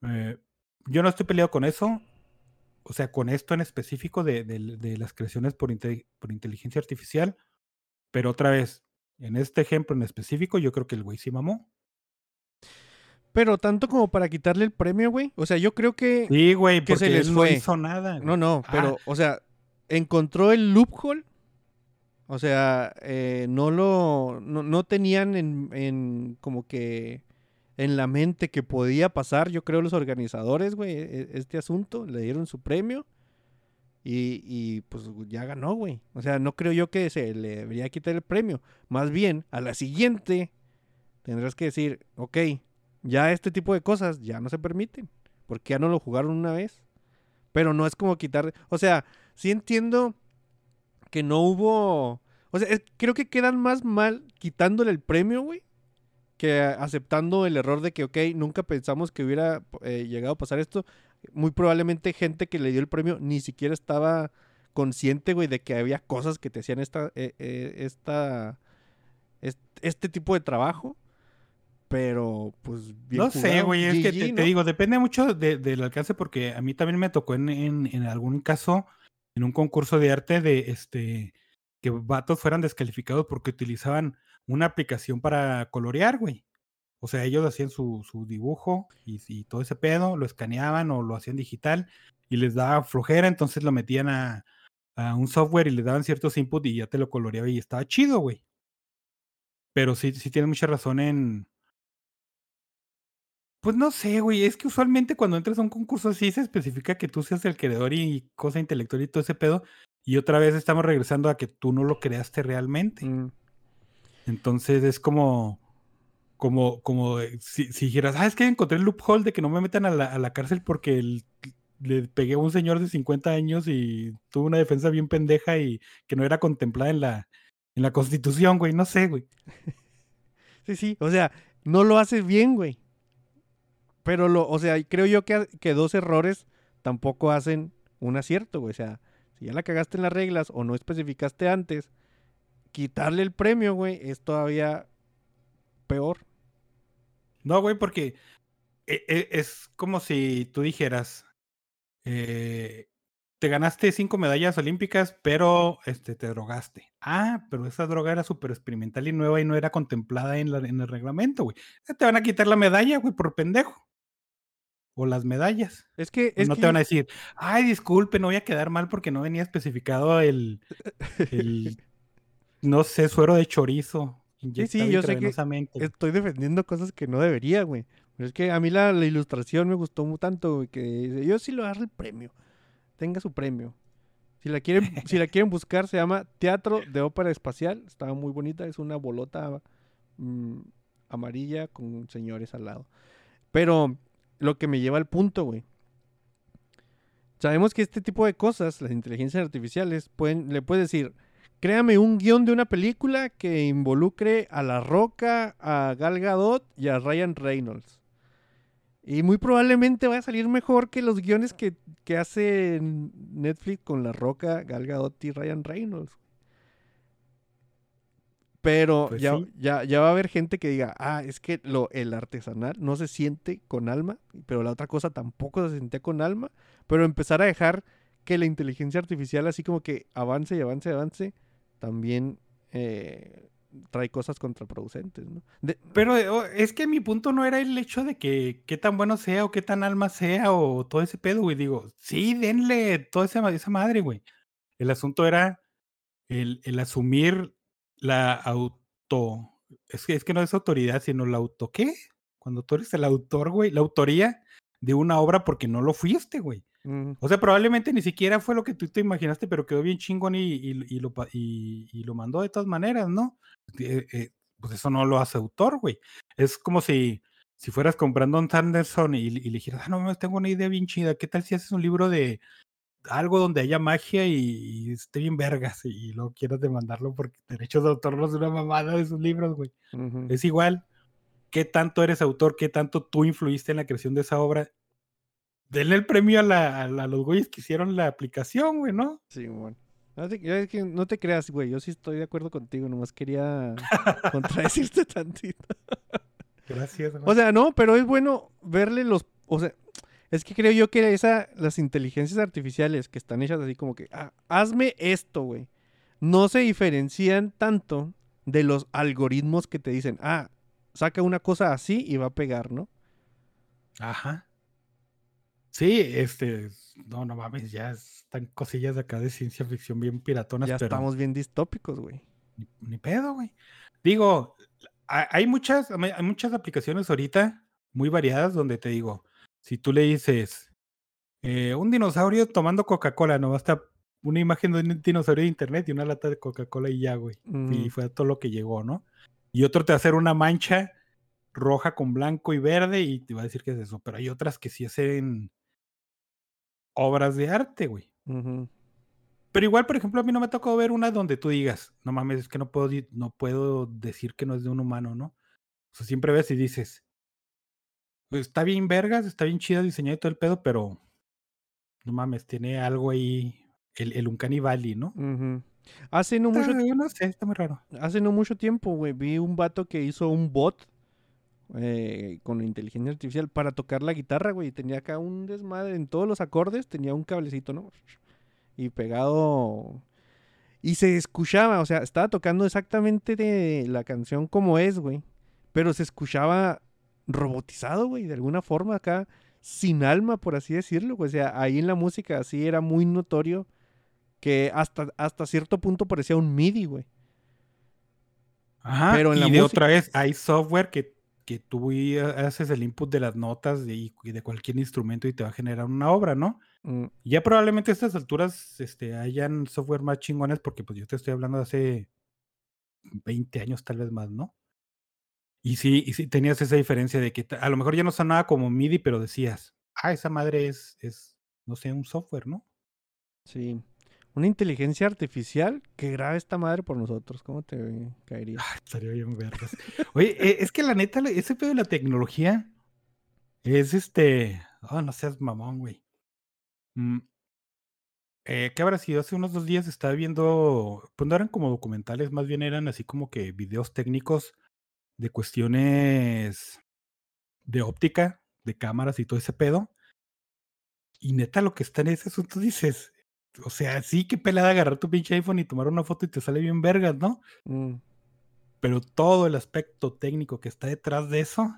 Eh, yo no estoy peleado con eso, o sea, con esto en específico de, de- de las creaciones por, inte- por inteligencia artificial, pero otra vez, en este ejemplo en específico, yo creo que el güey sí mamó. Pero tanto como para quitarle el premio, güey. O sea, yo creo que... Sí, güey, que se porque les él fue. no hizo nada. No, güey. no, Ah, pero, o sea, encontró el loophole. O sea, eh, no lo. No, no tenían en, en como que. En la mente que podía pasar, yo creo, los organizadores, güey, e- este asunto. Le dieron su premio. Y, y, pues ya ganó, güey. O sea, no creo yo que se le debería quitar el premio. Más bien, a la siguiente tendrás que decir, ok, ya este tipo de cosas ya no se permiten. Porque ya no lo jugaron una vez. Pero no es como quitar. O sea, sí entiendo que no hubo. O sea, es- creo que quedan más mal quitándole el premio, güey. Que aceptando el error de que, ok, nunca pensamos que hubiera eh, llegado a pasar esto. Muy probablemente gente que le dio el premio ni siquiera estaba consciente, güey, de que había cosas que te hacían esta, eh, eh, esta, est- este tipo de trabajo. Pero, pues, bien No sé, güey, es que te, digo, depende mucho de- del alcance porque a mí también me tocó en, en, en algún caso, en un concurso de arte, de este, que vatos fueran descalificados porque utilizaban una aplicación para colorear, güey. O sea, ellos hacían su, su dibujo y, todo ese pedo, lo escaneaban o lo hacían digital y les daba flojera, entonces lo metían a, a un software y le daban ciertos inputs y ya te lo coloreaba y estaba chido, güey. Pero sí, sí tienes mucha razón en, pues no sé, güey, es que usualmente cuando entras a un concurso así se especifica que tú seas el creador y cosa intelectual y todo ese pedo, y otra vez estamos regresando a que tú no lo creaste realmente. Mm. Entonces es como, como, como eh, si, si dijeras, ah, es que encontré el loophole de que no me metan a la, a la cárcel porque le pegué a un señor de 50 años y tuvo una defensa bien pendeja y que no era contemplada en la, en la constitución, güey, no sé, güey. Sí, sí, o sea, no lo haces bien, güey. Pero lo, o sea, creo yo que, que dos errores tampoco hacen un acierto, güey. O sea, si ya la cagaste en las reglas o no especificaste antes, quitarle el premio, güey, es todavía peor. No, güey, porque e- e- es como si tú dijeras, eh, te ganaste cinco medallas olímpicas, pero este, te drogaste. Ah, pero esa droga era súper experimental y nueva y no era contemplada en, la- en el reglamento, güey. Te van a quitar la medalla, güey, por pendejo. O las medallas. Es que, es no que te van a decir, ay, disculpe, no voy a quedar mal porque no venía especificado el, el no sé, suero de chorizo. inyectado yo sé que estoy defendiendo cosas que no debería, güey. Pero es que a mí la, la ilustración me gustó mu- tanto, güey, que yo sí lo agarro el premio. Tenga su premio. Si la quieren, si la quieren buscar, se llama Teatro de Ópera Espacial. Estaba muy bonita, es una bolota mm, amarilla con señores al lado. Pero lo que me lleva al punto, güey. Sabemos que este tipo de cosas, las inteligencias artificiales, pueden, le puedes decir, créame un guion de una película que involucre a La Roca, a Gal Gadot y a Ryan Reynolds. Y muy probablemente va a salir mejor que los guiones que, que hace Netflix con La Roca, Gal Gadot y Ryan Reynolds. Pero Pues ya, sí. ya, ya va a haber gente que diga, ah, es que lo, el artesanal no se siente con alma, pero la otra cosa tampoco se sentía con alma, pero empezar a dejar que la inteligencia artificial así como que avance y avance y avance, también eh, trae cosas contraproducentes, ¿no? Pero oh, es que mi punto no era el hecho de que qué tan bueno sea o qué tan alma sea o todo ese pedo, güey. Digo, sí, denle toda esa, esa madre, güey. El asunto era el, el asumir la auto. Es que, es que no es autoridad, sino la auto, ¿qué? Cuando tú eres el autor, güey, la autoría de una obra porque no lo fuiste, güey. Mm, O sea, probablemente ni siquiera fue lo que tú te imaginaste, pero quedó bien chingón y, y- y lo, pa- y- y lo mandó de todas maneras, ¿no? Eh, eh, pues eso no lo hace autor, güey. Es como si, si fueras con Brandon Sanderson y, le dijeras, ah, no, tengo una idea bien chida. ¿Qué tal si haces un libro de algo donde haya magia y, esté bien vergas y, luego quieras demandarlo porque derechos de autor no es una mamada de sus libros, güey? Es igual. ¿Qué tanto eres autor? ¿Qué tanto tú influiste en la creación de esa obra? Denle el premio a, la- a la- a los güeyes que hicieron la aplicación, güey, ¿no? Sí, bueno. No te, es que no te creas, güey. Yo sí estoy de acuerdo contigo. Nomás quería contradecirte tantito. Gracias. güey. O sea, no, pero es bueno verle los. O sea, es que creo yo que esa, las inteligencias artificiales que están hechas así como que, ah, hazme esto, güey. No se diferencian tanto de los algoritmos que te dicen, ah, saca una cosa así y va a pegar, ¿no? Ajá. Sí, este, no, no mames, ya están cosillas de acá de ciencia ficción bien piratonas, ya pero estamos bien distópicos, güey. ni, ni pedo, güey. Digo, ha- hay muchas, hay muchas aplicaciones ahorita muy variadas donde te digo, si tú le dices eh, un dinosaurio tomando Coca-Cola, no basta una imagen de un dinosaurio de internet y una lata de Coca-Cola y ya, güey. Y fue todo lo que llegó, ¿no? Y otro te va a hacer una mancha roja con blanco y verde y te va a decir que es eso. Pero hay otras que sí hacen obras de arte, güey. Pero igual, por ejemplo, a mí no me tocó ver una donde tú digas, no mames, es que no puedo, no puedo decir que no es de un humano, ¿no? O sea, siempre ves y dices, pues está bien vergas, está bien chida diseñada y todo el pedo, pero no mames, tiene algo ahí, el, el Uncanny Valley, ¿no? Hace no mucho Está- yo no sé, está muy raro. Hace no mucho tiempo, güey, vi un vato que hizo un bot eh, con inteligencia artificial para tocar la guitarra, güey. Tenía acá un desmadre en todos los acordes, tenía un cablecito, ¿no? Y pegado. Y se escuchaba, o sea, estaba tocando exactamente de la canción como es, güey. Pero se escuchaba robotizado, güey, de alguna forma acá, sin alma, por así decirlo. güey. O sea, ahí en la música así era muy notorio que hasta, hasta cierto punto parecía un MIDI, güey. Ajá, Pero en y la de música- otra vez, hay software que, que tú haces el input de las notas de, y de cualquier instrumento y te va a generar una obra, ¿no? Mm, Ya probablemente a estas alturas este, hayan software más chingones porque pues yo te estoy hablando de hace 20 años tal vez más, ¿no? Y sí, y sí tenías esa diferencia de que a lo mejor ya no sonaba como MIDI, pero decías, ah, esa madre es, es no sé, un software, ¿no? Sí. Una inteligencia artificial que grabe esta madre por nosotros. ¿Cómo te caería? Ah, estaría bien vergas. Oye, eh, es que la neta, ese pedo de la tecnología es este. Oh, no seas mamón, güey. Mm, eh, ¿Qué habrá sido? Hace unos dos días estaba viendo. Pues no eran como documentales, más bien eran así como que videos técnicos de cuestiones de óptica, de cámaras y todo ese pedo. Y neta, lo que está en ese asunto dices. O sea, sí que pelada agarrar tu pinche iPhone y tomar una foto y te sale bien vergas, ¿no? Mm, Pero todo el aspecto técnico que está detrás de eso,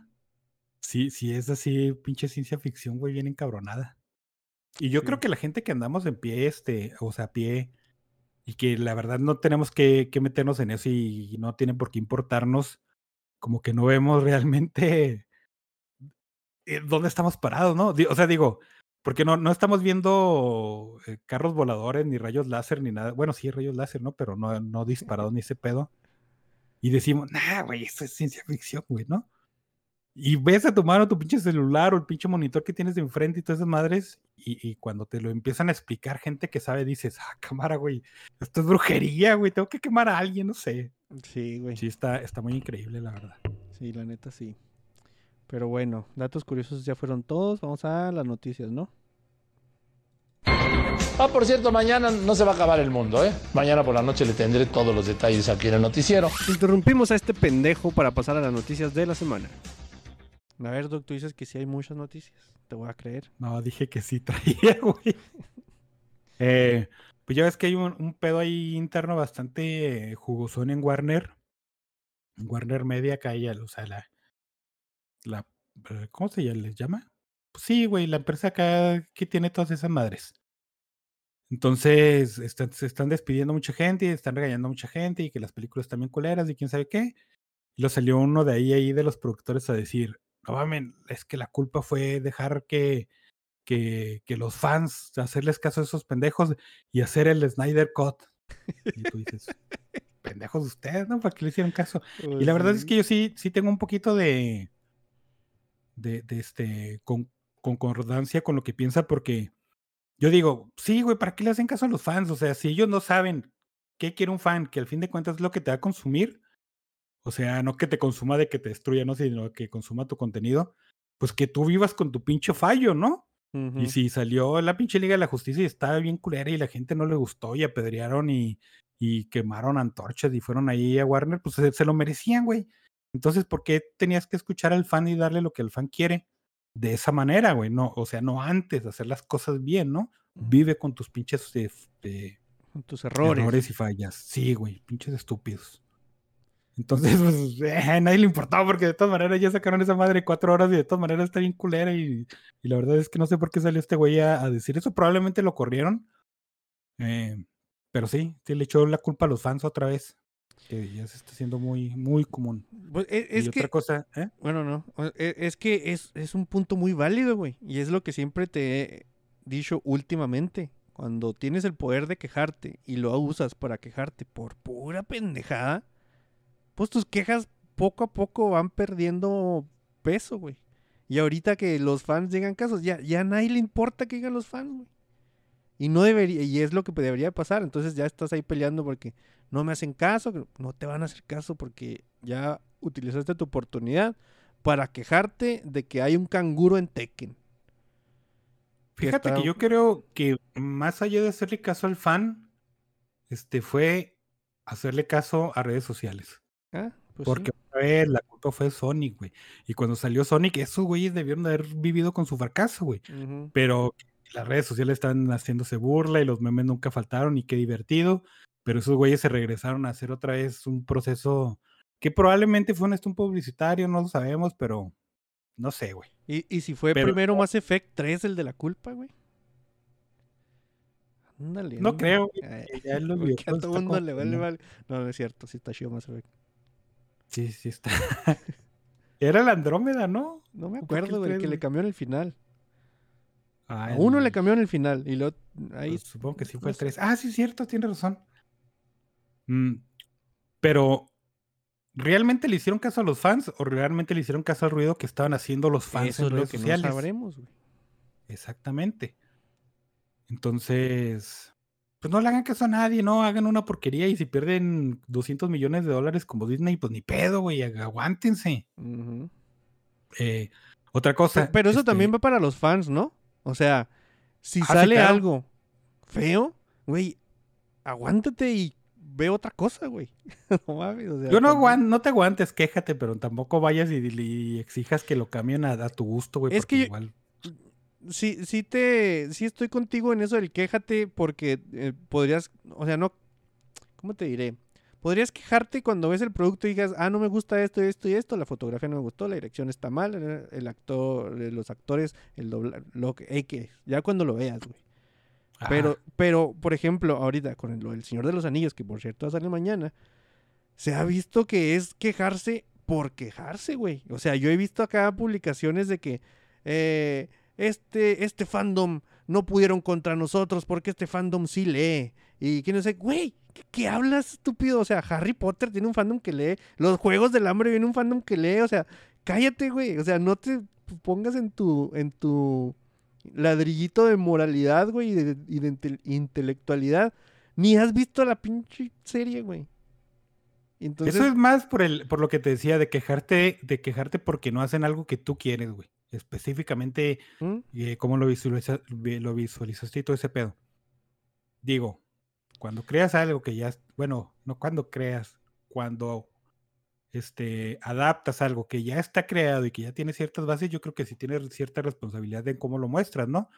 sí, sí es así, pinche ciencia ficción, güey, bien encabronada. Y yo creo que la gente que andamos en pie, este, o sea, a pie, y que la verdad no tenemos que, que meternos en eso y no tiene por qué importarnos, como que no vemos realmente eh, dónde estamos parados, ¿no? O sea, digo, porque no, no estamos viendo eh, carros voladores, ni rayos láser, ni nada. Bueno, sí, rayos láser, ¿no? Pero no, no disparados ni ese pedo. Y decimos, nah, güey, esto es ciencia ficción, güey, ¿no? Y ves a tu mano tu pinche celular o el pinche monitor que tienes de enfrente y todas esas madres. Y, y cuando te lo empiezan a explicar gente que sabe, dices, ah, cámara, güey, esto es brujería, güey, tengo que quemar a alguien, no sé. Sí, güey. Sí, está, está muy increíble, la verdad. Sí, la neta sí. Pero bueno, datos curiosos ya fueron todos. Vamos a las noticias, ¿no? Ah, por cierto, mañana no se va a acabar el mundo, ¿eh? Mañana por la noche le tendré todos los detalles aquí en el noticiero. Interrumpimos a este pendejo para pasar a las noticias de la semana. A ver, Doc, tú dices que sí hay muchas noticias. Te voy a creer. No, dije que sí traía, güey. Eh, pues ya ves que hay un, un pedo ahí interno bastante jugosón en Warner. En Warner Media, hay, o sea, la, la, eh, ¿cómo se llama? les llama? Pues sí, güey, la empresa acá que tiene todas esas madres. Entonces, están- se están despidiendo mucha gente y están regañando a mucha gente y que las películas están bien culeras y quién sabe qué. Y lo salió uno de ahí, ahí de los productores a decir, no mames, es que la culpa fue dejar que, que, que los fans, hacerles caso a esos pendejos y hacer el Snyder Cut. Y tú dices, pendejos ustedes, ¿no? ¿Para qué le hicieron caso? Y la verdad es que yo sí, sí tengo un poquito de, de, de este, con, concordancia con lo que piensa, porque yo digo, sí, güey, ¿para qué le hacen caso a los fans? O sea, si ellos no saben qué quiere un fan, que al fin de cuentas es lo que te va a consumir, o sea, no que te consuma de que te destruya, no, sino que consuma tu contenido, pues que tú vivas con tu pinche fallo, ¿no? Y si salió la pinche Liga de la Justicia y estaba bien culera y la gente no le gustó y apedrearon y, y quemaron antorchas y fueron ahí a Warner, pues se, se lo merecían, güey. Entonces, ¿por qué tenías que escuchar al fan y darle lo que el fan quiere? De esa manera, güey. No, o sea, no antes, hacer las cosas bien, ¿no? Vive con tus pinches eh, eh, Con tus errores. errores y fallas. Sí, güey, pinches estúpidos. Entonces, pues, eh, a nadie le importaba porque de todas maneras ya sacaron esa madre cuatro horas y de todas maneras está bien culera y, y la verdad es que no sé por qué salió este güey a, a decir eso. Probablemente lo corrieron. eh, pero sí, sí le echó la culpa a los fans otra vez. Que ya se está haciendo muy, muy común. Pues, e- es y que, otra cosa, ¿eh? bueno, no. e- Es que es, es un punto muy válido, güey. Y es lo que siempre te he dicho últimamente. Cuando tienes el poder de quejarte y lo usas para quejarte por pura pendejada, pues tus quejas poco a poco van perdiendo peso, güey. Y ahorita que los fans digan casos, ya, ya a nadie le importa que digan los fans, güey. Y no debería, y es lo que debería pasar. Entonces ya estás ahí peleando porque no me hacen caso, no te van a hacer caso porque ya utilizaste tu oportunidad para quejarte de que hay un canguro en Tekken. Fíjate está- que yo creo que más allá de hacerle caso al fan, este fue hacerle caso a redes sociales. Ah, pues sí. Porque otra vez la culpa fue Sonic, güey. Y cuando salió Sonic, esos güeyes debieron de haber vivido con su fracaso, güey. Pero las redes sociales están haciéndose burla y los memes nunca faltaron y qué divertido. Pero esos güeyes se regresaron a hacer otra vez un proceso que probablemente fue un un publicitario, no lo sabemos, pero no sé, güey. ¿Y, y si fue Pero- primero Mass Effect 3 el de la culpa, güey? Ándale. No creo, güey, ya a todo mundo le vale, no. vale. No, no es cierto, sí está chido Mass Effect. Sí, sí está. Era la Andrómeda, ¿no? No me ¿O por qué el acuerdo, güey, que le cambió en el final. Ah, el- uno le cambió en el final y lo ahí Pues, supongo que sí fue el sé. 3. Ah, sí, cierto, tiene razón. Mm, pero, ¿realmente le hicieron caso a los fans o realmente le hicieron caso al ruido que estaban haciendo los fans eso en es lo redes que sociales? no sabremos, güey. Exactamente. Entonces, pues no le hagan caso a nadie, no hagan una porquería y si pierden 200 millones de dólares como Disney, pues ni pedo, güey, ag- aguántense. Eh, otra cosa. Pero eso este, también va para los fans, ¿no? O sea, si Ah, sí, sale claro. algo feo, güey, aguántate y ve otra cosa, güey. no mames, o sea, Yo no, aguan- no te aguantes, quéjate, pero tampoco vayas y, y exijas que lo cambien a, a tu gusto, güey. Es que porque yo- igual. sí, sí te, sí estoy contigo en eso del quéjate porque eh, podrías, o sea, no, ¿cómo te diré? Podrías quejarte cuando ves el producto y digas, ah, no me gusta esto, esto y esto, la fotografía no me gustó, la dirección está mal, eh, el actor, eh, los actores, el doblaje, lo que, X, ya cuando lo veas, güey. Ajá. Pero, pero, por ejemplo, ahorita con el, Señor de los Anillos, que por cierto va a salir mañana, se ha visto que es quejarse por quejarse, güey. O sea, yo he visto acá publicaciones de que eh, este, este fandom no pudieron contra nosotros porque este fandom sí lee. Y que no sé, güey, ¿qué, qué hablas, estúpido? O sea, Harry Potter tiene un fandom que lee. Los Juegos del Hambre viene un fandom que lee. O sea, cállate, güey. O sea, no te pongas en tu, en tu ladrillito de moralidad, güey, y de, y de inte- intelectualidad. Ni has visto la pinche serie, güey. Entonces, Eso es más por el, por lo que te decía, de quejarte, de quejarte porque no hacen algo que tú quieres, güey. Específicamente, ¿Mm? eh, cómo lo, visualiza- vi- lo visualizaste y todo ese pedo. Digo, cuando creas algo que ya, bueno, no cuando creas, cuando este, adaptas algo que ya está creado y que ya tiene ciertas bases, yo creo que sí tienes cierta responsabilidad en cómo lo muestras, ¿no?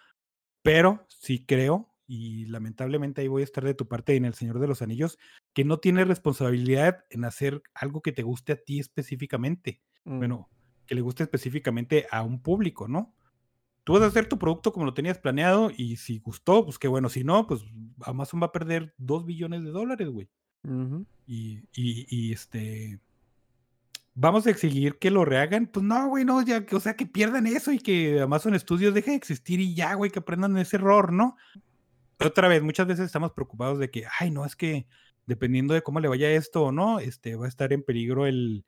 Pero sí creo, y lamentablemente ahí voy a estar de tu parte en El Señor de los Anillos, que no tienes responsabilidad en hacer algo que te guste a ti específicamente. Mm. Bueno, que le guste específicamente a un público, ¿no? Tú vas a hacer tu producto como lo tenías planeado y si gustó, pues qué bueno. Si no, pues Amazon va a perder dos billones de dólares, güey. Y, y, y, este. Vamos a exigir que lo rehagan. Pues no, güey, no, ya, que- o sea, que pierdan eso y que Amazon Studios deje de existir y ya, güey, que aprendan ese error, ¿no? Otra vez, muchas veces estamos preocupados de que, ay, no, es que dependiendo de cómo le vaya esto o no, este, va a estar en peligro el,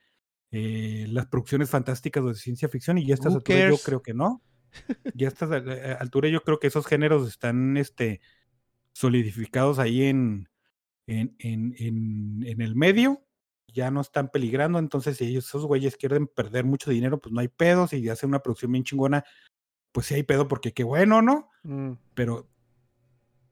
eh, las producciones fantásticas o de ciencia ficción y ya Who alturas yo creo que no. Ya a estas eh, alturas yo creo que esos géneros están, este, solidificados ahí en, en, en, en, en el medio, ya no están peligrando, entonces si ellos, esos güeyes quieren perder mucho dinero, pues no hay pedo, si hacen una producción bien chingona, pues sí hay pedo, porque qué bueno, ¿no? Mm. Pero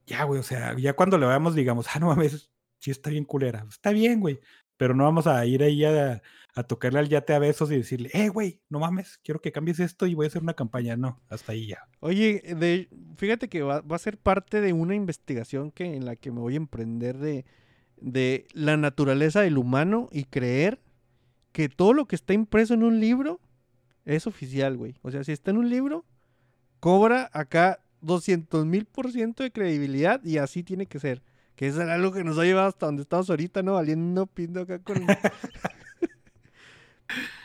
ya, güey, o sea, ya cuando lo veamos, digamos, ah, no mames, sí está bien culera, está bien, güey, pero no vamos a ir ahí a, a tocarle al yate a besos y decirle, eh, güey, no mames, quiero que cambies esto y voy a hacer una campaña, no, hasta ahí ya. Oye, de, fíjate que va, va a ser parte de una investigación que, en la que me voy a emprender de, de la naturaleza del humano y creer que todo lo que está impreso en un libro es oficial, güey. O sea, si está en un libro, cobra acá 200 mil por ciento de credibilidad y así tiene que ser. Que eso es algo que nos ha llevado hasta donde estamos ahorita, ¿no? Valiendo pindo acá con...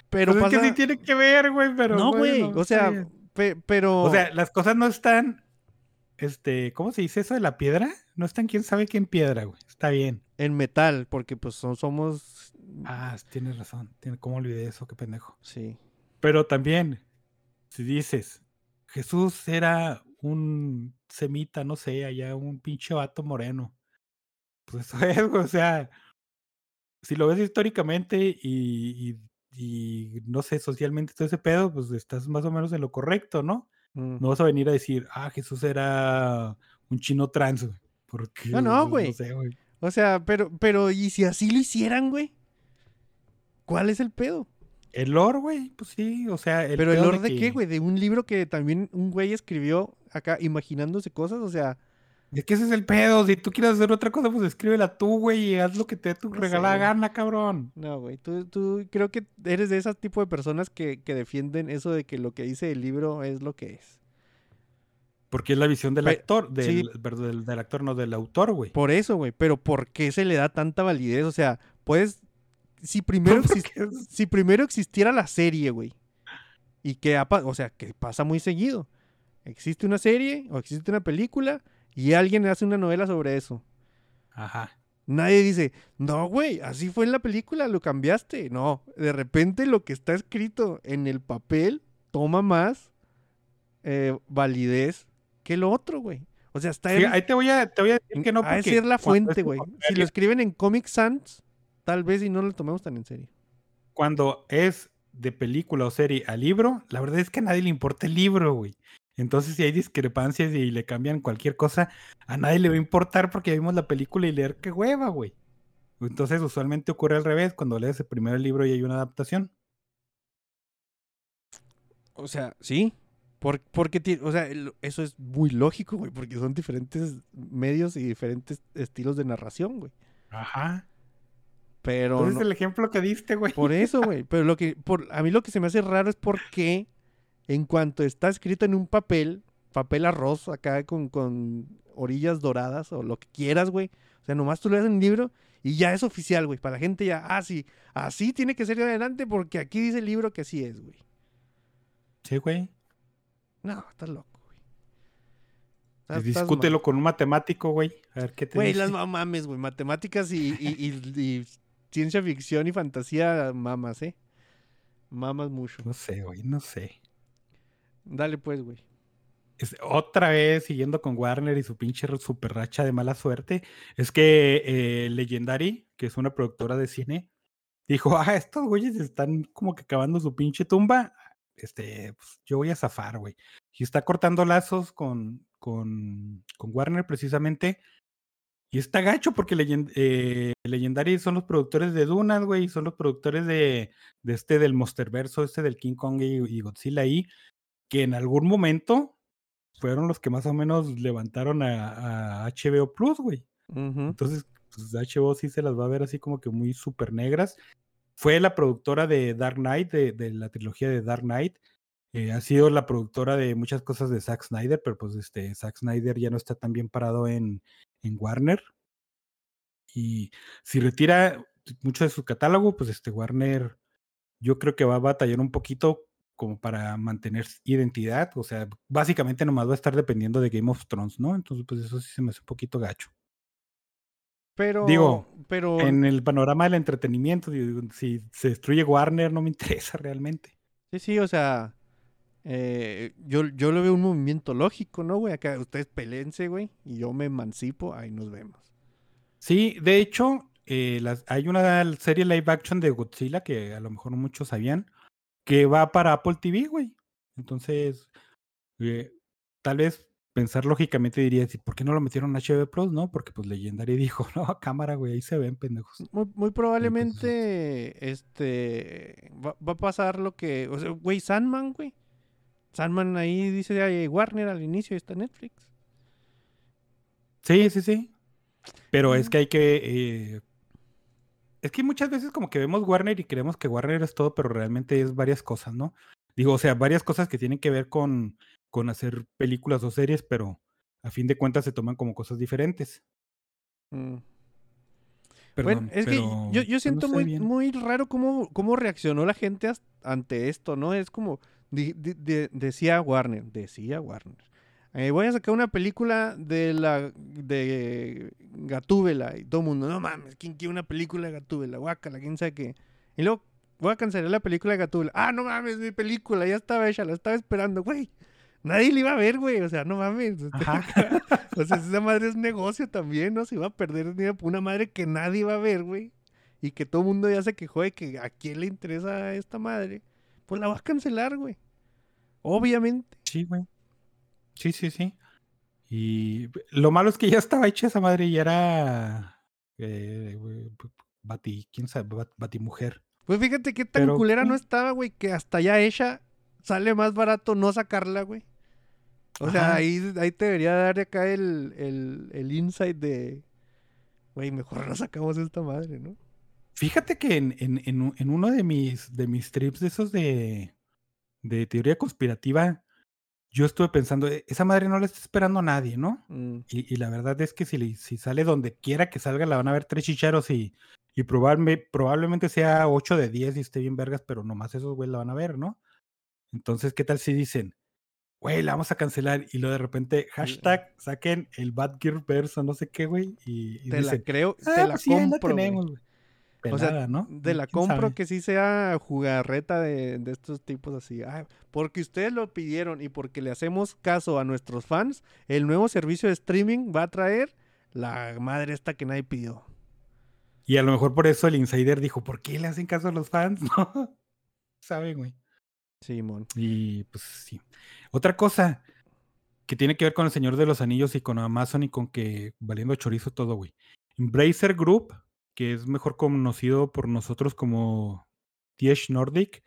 Pero Pues es pasa... que sí tiene que ver, güey, pero. no, güey. bueno, o sea, pe- pero... O sea, las cosas no están. Este, ¿cómo se dice eso de la piedra? No están quién sabe qué en piedra, güey. Está bien. en metal, porque pues son- somos... Ah, tienes razón. Tiene- ¿Cómo olvidé eso? Qué pendejo. Sí. Pero también, si dices, Jesús era un semita, no sé, allá un pinche vato moreno. Pues eso es, güey, o sea, si lo ves históricamente y, y- y, no sé, socialmente todo ese pedo, pues estás más o menos en lo correcto, ¿no? Mm. No vas a venir a decir, ah, Jesús era un chino trans, güey. Porque, No, no, güey. No sé, güey. O sea, pero, pero, ¿y si así lo hicieran, güey? ¿Cuál es el pedo? El lore, güey, pues sí, o sea. pero el lore de qué, que- güey? De un libro que también un güey escribió acá imaginándose cosas, o sea, Es que ese es el pedo. Si tú quieres hacer otra cosa, pues escríbela tú, güey, y haz lo que te dé tu No regalada gana, cabrón. no, güey. Tú, tú creo que eres de ese tipo de personas que, que defienden eso de que lo que dice el libro es lo que es. Porque es la visión del actor, sí. del, perdón, del, del actor, no del autor, güey. Por eso, güey. Pero ¿por qué se le da tanta validez? O sea, puedes... Si primero, si primero existiera la serie, güey. Y que, o sea, que pasa muy seguido. Existe una serie o existe una película y alguien hace una novela sobre eso. Ajá. Nadie dice, no, güey, así fue en la película, lo cambiaste. No, de repente lo que está escrito en el papel toma más eh, validez que lo otro, güey. O sea, está Sí, ahí te voy a, te voy a decir que no. porque ser la fuente, güey. Si lo escriben en Comic Sans, tal vez y no lo tomemos tan en serio. Cuando es de película o serie a libro, la verdad es que a nadie le importa el libro, güey. Entonces, si hay discrepancias y le cambian cualquier cosa, a nadie le va a importar porque ya vimos la película y leer qué hueva, güey. Entonces, usualmente ocurre al revés, cuando lees el primer libro y hay una adaptación. O sea, sí, Por- porque, o sea, eso es muy lógico, güey, porque son diferentes medios y diferentes estilos de narración, güey. Ajá. Pero Entonces no- el ejemplo que diste, güey. por eso, güey. Pero lo que, por, a mí lo que se me hace raro es porque en cuanto está escrito en un papel, papel arroz acá con, con orillas doradas o lo que quieras, güey. O sea, nomás tú lees el libro y ya es oficial, güey. Para la gente ya, ah, sí, así tiene que ser de adelante porque aquí dice el libro que así es, güey. Sí, güey. No, estás loco, güey. Estás- Pues discútelo con un matemático, güey. A ver qué te Güey, dice. las ma- mames, güey. Matemáticas y, y- y- y ciencia ficción y fantasía, mamas, ¿eh? Mamas mucho. No sé, güey, no sé. Dale pues, güey. Es- otra vez siguiendo con Warner y su pinche super racha de mala suerte, es que eh, Legendary, que es una productora de cine, dijo, ah, estos güeyes están como que cavando su pinche tumba, este, pues, yo voy a zafar, güey. Y está cortando lazos con, con, con Warner precisamente. Y está gacho porque eh, Legendary son los productores de Dunas, güey, y son los productores de, de este del Monsterverso, este del King Kong y, y Godzilla ahí, que en algún momento fueron los que más o menos levantaron a, a HBO Plus, güey. Entonces, pues HBO sí se las va a ver así como que muy súper negras. Fue la productora de Dark Knight, de, de la trilogía de Dark Knight. Eh, ha sido la productora de muchas cosas de Zack Snyder, pero pues este Zack Snyder ya no está tan bien parado en, en Warner. Y si retira mucho de su catálogo, pues este Warner yo creo que va a batallar un poquito como para mantener identidad. O sea, básicamente nomás va a estar dependiendo de Game of Thrones, ¿no? Entonces, pues eso sí se me hace un poquito gacho. Pero, Digo, pero, En el panorama del entretenimiento, digo, si se destruye Warner, no me interesa realmente. sí, sí, o sea, eh, yo, yo lo veo un movimiento lógico, ¿no, güey? Acá ustedes pelense, güey, y yo me emancipo, ahí nos vemos. Sí, de hecho, eh, las- hay una serie live action de Godzilla que a lo mejor muchos sabían, que va para Apple TV, güey. Entonces, eh, tal vez pensar lógicamente diría, "Sí, ¿por qué no lo metieron a HBO Plus? No, porque pues Legendary dijo, no, cámara, güey, ahí se ven, pendejos. Muy, muy probablemente, este, va, va a pasar lo que, o sea, güey, Sandman, güey. Sandman ahí dice ay, Warner al inicio y está Netflix. Sí, sí, sí. Pero es Mm. que hay que... eh, es que muchas veces como que vemos Warner y creemos que Warner es todo, pero realmente es varias cosas, ¿no? Digo, o sea, varias cosas que tienen que ver con, con hacer películas o series, pero a fin de cuentas se toman como cosas diferentes. Mm. Perdón, bueno, es que yo, pues, no siento sé muy, bien. muy raro cómo, cómo reaccionó la gente ante esto, ¿no? Es como, de- decía Warner, decía Warner. Eh, voy a sacar una película de la de Gatúbela y todo el mundo, no mames, ¿quién quiere una película de Gatúbela? Guácala, quién sabe qué. Y luego voy a cancelar la película de Gatúbela. Ah, no mames, mi película ya estaba hecha, la estaba esperando, güey. Nadie la iba a ver, güey, o sea, no mames. Ajá. O sea, esa madre es negocio también, ¿no? Se iba a perder una madre que nadie va a ver, güey. Y que todo el mundo ya se quejó de que a quién le interesa esta madre. Pues la vas a cancelar, güey. Obviamente. Sí, güey. Sí, sí, sí. Y lo malo es que ya estaba hecha esa madre y era... Eh, güey, Bati, ¿quién sabe? Bat- Batimujer. Pues fíjate qué tan Pero, culera no estaba, güey, que hasta ya hecha sale más barato no sacarla, güey. O sea, Ajá. ahí, ahí te debería dar acá el, el, el insight de, güey, mejor no sacamos esta madre, ¿no? Fíjate que en, en, en en uno de mis, de mis trips de esos de, de teoría conspirativa, yo estuve pensando, "E- esa madre no la está esperando a nadie, ¿no? Mm, Y, y la verdad es que si, le- si sale donde quiera que salga, la van a ver tres chicharos y, y probable- probablemente sea 8 de 10 y esté bien vergas, pero nomás esos güey la van a ver, ¿no? Entonces, ¿qué tal si dicen, güey, la vamos a cancelar y luego de repente, hashtag, saquen el Bad Gear Verse o no sé qué, güey, y, y te la creo, "Ah, te la pues sí, ahí la compro, güey. Tenemos, güey". O sea, ¿no? De la ¿Quién compro sabe? que sí sea jugarreta de, de estos tipos así. "Ah, porque ustedes lo pidieron y porque le hacemos caso a nuestros fans, el nuevo servicio de streaming va a traer la madre esta que nadie pidió. Y a lo mejor por eso el insider dijo, ¿por qué le hacen caso a los fans? No, saben, güey. Simón. Y pues sí. Otra cosa que tiene que ver con el Señor de los Anillos y con Amazon y con que valiendo chorizo todo, güey. Embracer Group, que es mejor conocido por nosotros como TH Nordic,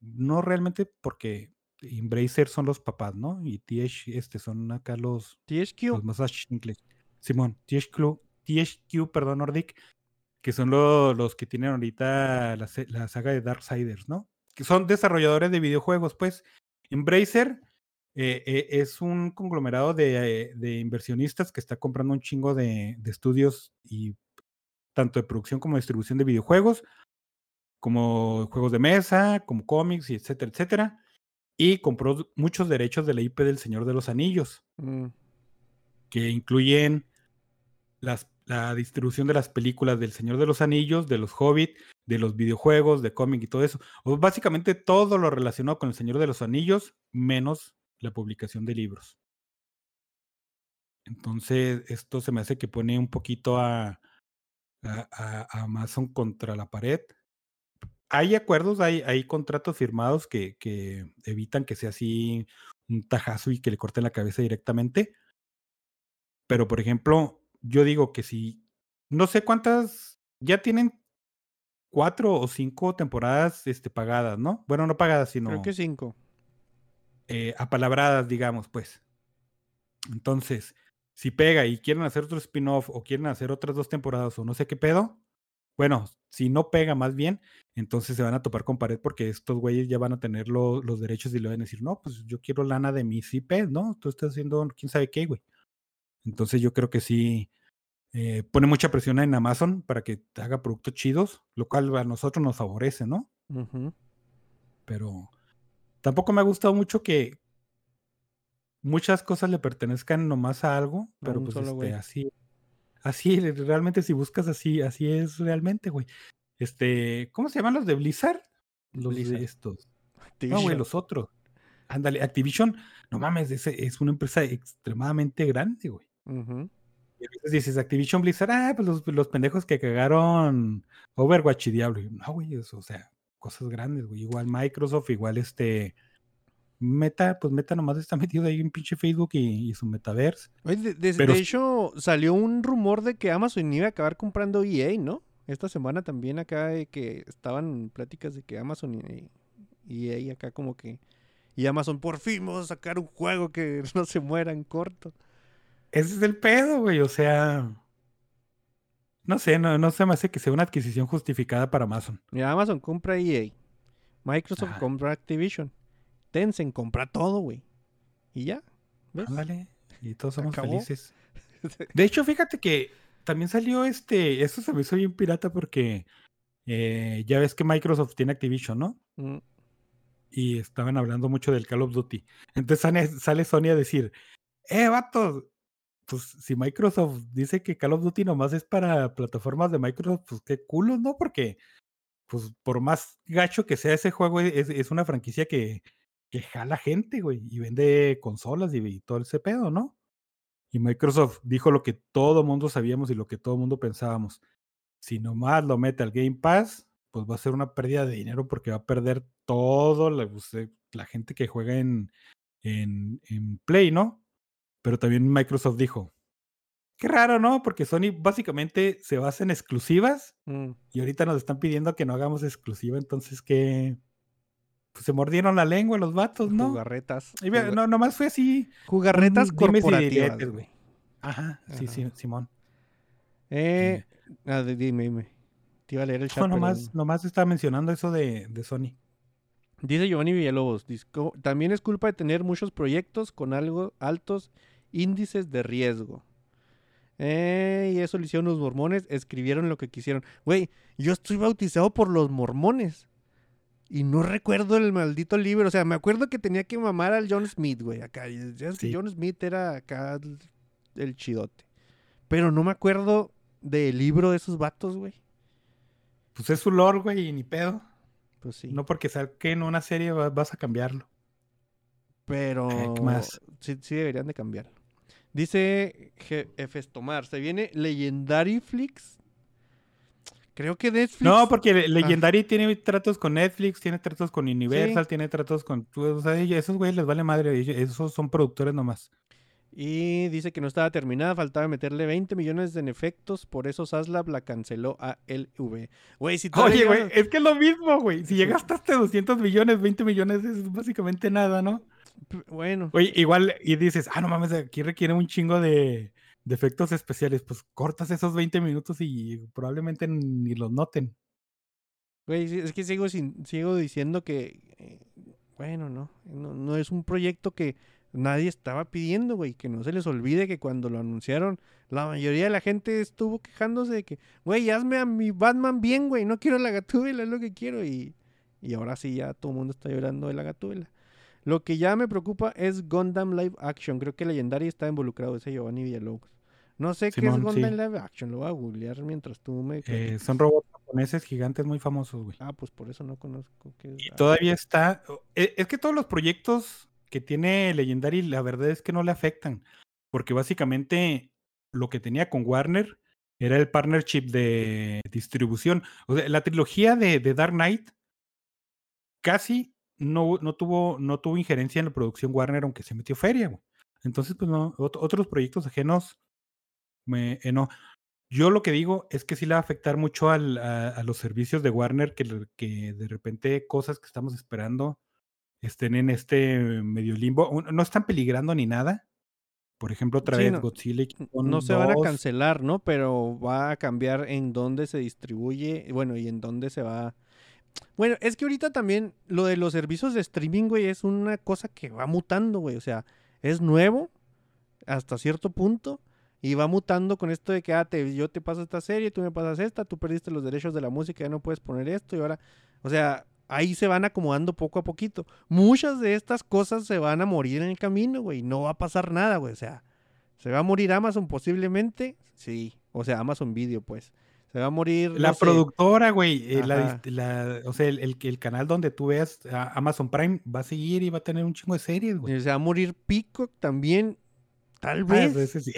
no realmente porque Embracer son los papás, ¿no? Y TH, este, son acá los, THQ. los más. Simón, THQ, THQ, perdón, Nordic, que son lo- los que tienen ahorita la, la saga de Darksiders, ¿no? Que son desarrolladores de videojuegos, pues. Embracer eh, eh, es un conglomerado de, eh, de inversionistas que está comprando un chingo de, de estudios y tanto de producción como de distribución de videojuegos, como juegos de mesa, como cómics, y etcétera, etcétera. Y compró muchos derechos de la IP del Señor de los Anillos Mm, que incluyen las, la distribución de las películas del Señor de los Anillos, de los Hobbit, de los videojuegos, de cómic y todo eso. O básicamente todo lo relacionado con el Señor de los Anillos, menos la publicación de libros. Entonces, esto se me hace que pone un poquito a, a- a- a Amazon contra la pared. Hay acuerdos, hay, hay contratos firmados que, que evitan que sea así un tajazo y que le corten la cabeza directamente. Pero, por ejemplo, yo digo que si, no sé cuántas, ya tienen cuatro o cinco temporadas este, pagadas, ¿no? Bueno, no pagadas, sino Creo que cinco. eh, apalabradas, digamos, pues. Entonces, si pega y quieren hacer otro spin-off o quieren hacer otras dos temporadas o no sé qué pedo, bueno, si no pega más bien, entonces se van a topar con pared porque estos güeyes ya van a tener lo- los derechos y le van a decir, no, pues yo quiero lana de mis IPs, ¿no? Tú estás haciendo quién sabe qué, güey. Entonces yo creo que sí eh, pone mucha presión en Amazon para que haga productos chidos, lo cual a nosotros nos favorece, ¿no? Pero tampoco me ha gustado mucho que muchas cosas le pertenezcan nomás a algo, pero pues este, así, así re- realmente si buscas así, así es realmente, güey. Este, ¿cómo se llaman los de Blizzard? Los Blizzard. de estos. No, güey, los otros. Ándale, Activision, no mames, ese es una empresa extremadamente grande, güey. Ujú. Y a veces dices Activision Blizzard, ah, pues los, los pendejos que cagaron Overwatch y Diablo. Y, no, güey, eso, o sea, cosas grandes, güey. Igual Microsoft, igual este Meta, pues Meta nomás está metido ahí en pinche Facebook y, y su metaverse. De, de- Pero de sí- hecho, salió un rumor de que Amazon iba a acabar comprando EA, ¿no? Esta semana también acá de que estaban pláticas de que Amazon y y EA acá como que... Y Amazon, por fin vamos a sacar un juego que no se muera en corto. Ese es el pedo, güey. O sea, no sé, no, no se me hace que sea una adquisición justificada para Amazon. Mira, Amazon compra EA. Microsoft Ajá. compra Activision. Tencent compra todo, güey. Y ya. ¿Ves? Ándale, y todos somos Acabó. felices. De hecho, fíjate que también salió este, eso se me hizo bien pirata porque eh, ya ves que Microsoft tiene Activision, ¿no? Mm, y estaban hablando mucho del Call of Duty. Entonces sale, sale Sony a decir, eh, vatos, pues si Microsoft dice que Call of Duty nomás es para plataformas de Microsoft, pues qué culo, ¿no? Porque, pues por más gacho que sea ese juego, es, es una franquicia que, que jala gente, güey, y vende consolas y, y todo ese pedo, ¿no? Y Microsoft dijo lo que todo mundo sabíamos y lo que todo mundo pensábamos. Si nomás lo mete al Game Pass, pues va a ser una pérdida de dinero porque va a perder todo la, pues, eh, la gente que juega en, en, en Play, ¿no? Pero también Microsoft dijo, qué raro, ¿no? Porque Sony básicamente se basa en exclusivas mm. y ahorita nos están pidiendo que no hagamos exclusiva, entonces que pues se mordieron la lengua los vatos, ¿no? Jugarretas. Y no, nomás fue así. Jugarretas corporativas, güey. Ajá, sí, Ajá. sí, Simón. Eh, ah, di- dime, dime. Te iba a leer el chat. No, pero- nomás, nomás estaba mencionando eso de, de Sony. Dice Giovanni Villalobos, disco- también es culpa de tener muchos proyectos con algo altos índices de riesgo. Eh, y eso lo hicieron los mormones, escribieron lo que quisieron. Güey, yo estoy bautizado por los mormones. Y no recuerdo el maldito libro. O sea, me acuerdo que tenía que mamar al John Smith, güey. Acá. Y Sí. John Smith era acá el, chidote. Pero no me acuerdo del libro de esos vatos, güey. Pues es su lore, güey, y ni pedo. Pues sí. No porque saquen una serie va- vas a cambiarlo. Pero ¿qué más? Sí, sí deberían de cambiarlo. Dice Jefes Tomar, se viene Legendary Flix. Creo que Netflix. No, porque Le- Legendary tiene tratos con Netflix, tiene tratos con Universal, Sí. tiene tratos con... O sea, esos güeyes les vale madre, esos son productores nomás. Y dice que no estaba terminada, faltaba meterle 20 millones en efectos, por eso Saslab la canceló a LV. Güey, si Oye, güey, es que es lo mismo, güey. Si llegaste hasta 200 millones, 20 millones es básicamente nada, ¿no? Bueno, Oye, igual, y dices, ah, no mames, aquí requiere un chingo de, de efectos especiales. Pues cortas esos 20 minutos y probablemente ni los noten. güey, es que sigo, sin, sigo diciendo que, eh, bueno, no, no, no es un proyecto que nadie estaba pidiendo, güey, que no se les olvide que cuando lo anunciaron, la mayoría de la gente estuvo quejándose de que, güey, hazme a mi Batman bien, güey, no quiero la gatúbela, es lo que quiero, y, y ahora sí ya todo el mundo está llorando de la gatúbela. Lo que ya me preocupa es Gundam Live Action. Creo que Legendary está involucrado, ese Giovanni Villalobos. No sé qué es Gundam sí. Live Action, lo voy a googlear mientras tú me... Eh, son robots japoneses gigantes muy famosos, güey. Ah, pues por eso no conozco qué es. Y todavía está. e- Es que todos los proyectos que tiene Legendary, la verdad es que no le afectan. Porque básicamente lo que tenía con Warner era el partnership de distribución. O sea, la trilogía de, de Dark Knight casi no, no, tuvo, no tuvo injerencia en la producción Warner, aunque se metió feria, güey. Entonces, pues no, ot- otros proyectos ajenos, me, eh. Yo lo que digo es que sí le va a afectar mucho al- a, a los servicios de Warner, que, que de repente cosas que estamos esperando estén en este medio limbo. No están peligrando ni nada. Por ejemplo, otra Sí, vez no, Godzilla y no se van a 2. cancelar, ¿no? Pero va a cambiar en dónde se distribuye, bueno, y en dónde se va. Bueno, es que ahorita también lo de los servicios de streaming, güey, es una cosa que va mutando, güey. O sea, es nuevo hasta cierto punto y va mutando con esto de que, ah, te- yo te paso esta serie, tú me pasas esta, tú perdiste los derechos de la música, ya no puedes poner esto y ahora, o sea, ahí se van acomodando poco a poquito. Muchas de estas cosas se van a morir en el camino, güey. No va a pasar nada, güey. O sea, ¿se va a morir Amazon posiblemente? Sí. O sea, Amazon Video, pues. Se va a morir. La no sé, productora, güey, eh, la, la- o sea, el, el, el canal donde tú veas a Amazon Prime va a seguir y va a tener un chingo de series, güey. Se va a morir Peacock también. Tal Ah, vez. pues sí.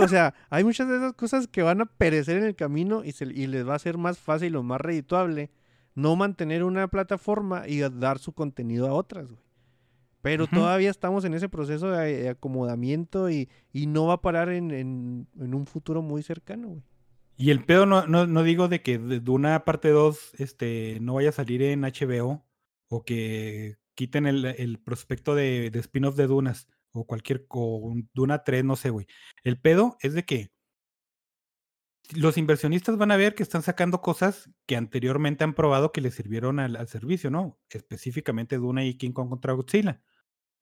O sea, hay muchas de esas cosas que van a perecer en el camino y, se, y les va a ser más fácil o más redituable no mantener una plataforma y dar su contenido a otras, güey. Pero todavía estamos en ese proceso de, de acomodamiento y, y no va a parar en, en- en un futuro muy cercano, güey. Y el pedo no, no, no digo de que de una parte 2 este, no vaya a salir en HBO o que quiten el, el prospecto de, de spin-off de Dunas o cualquier, o un Duna 3, no sé, güey. El pedo es de que los inversionistas van a ver que están sacando cosas que anteriormente han probado que les sirvieron al, al servicio, ¿no? Específicamente Duna y King Kong contra Godzilla.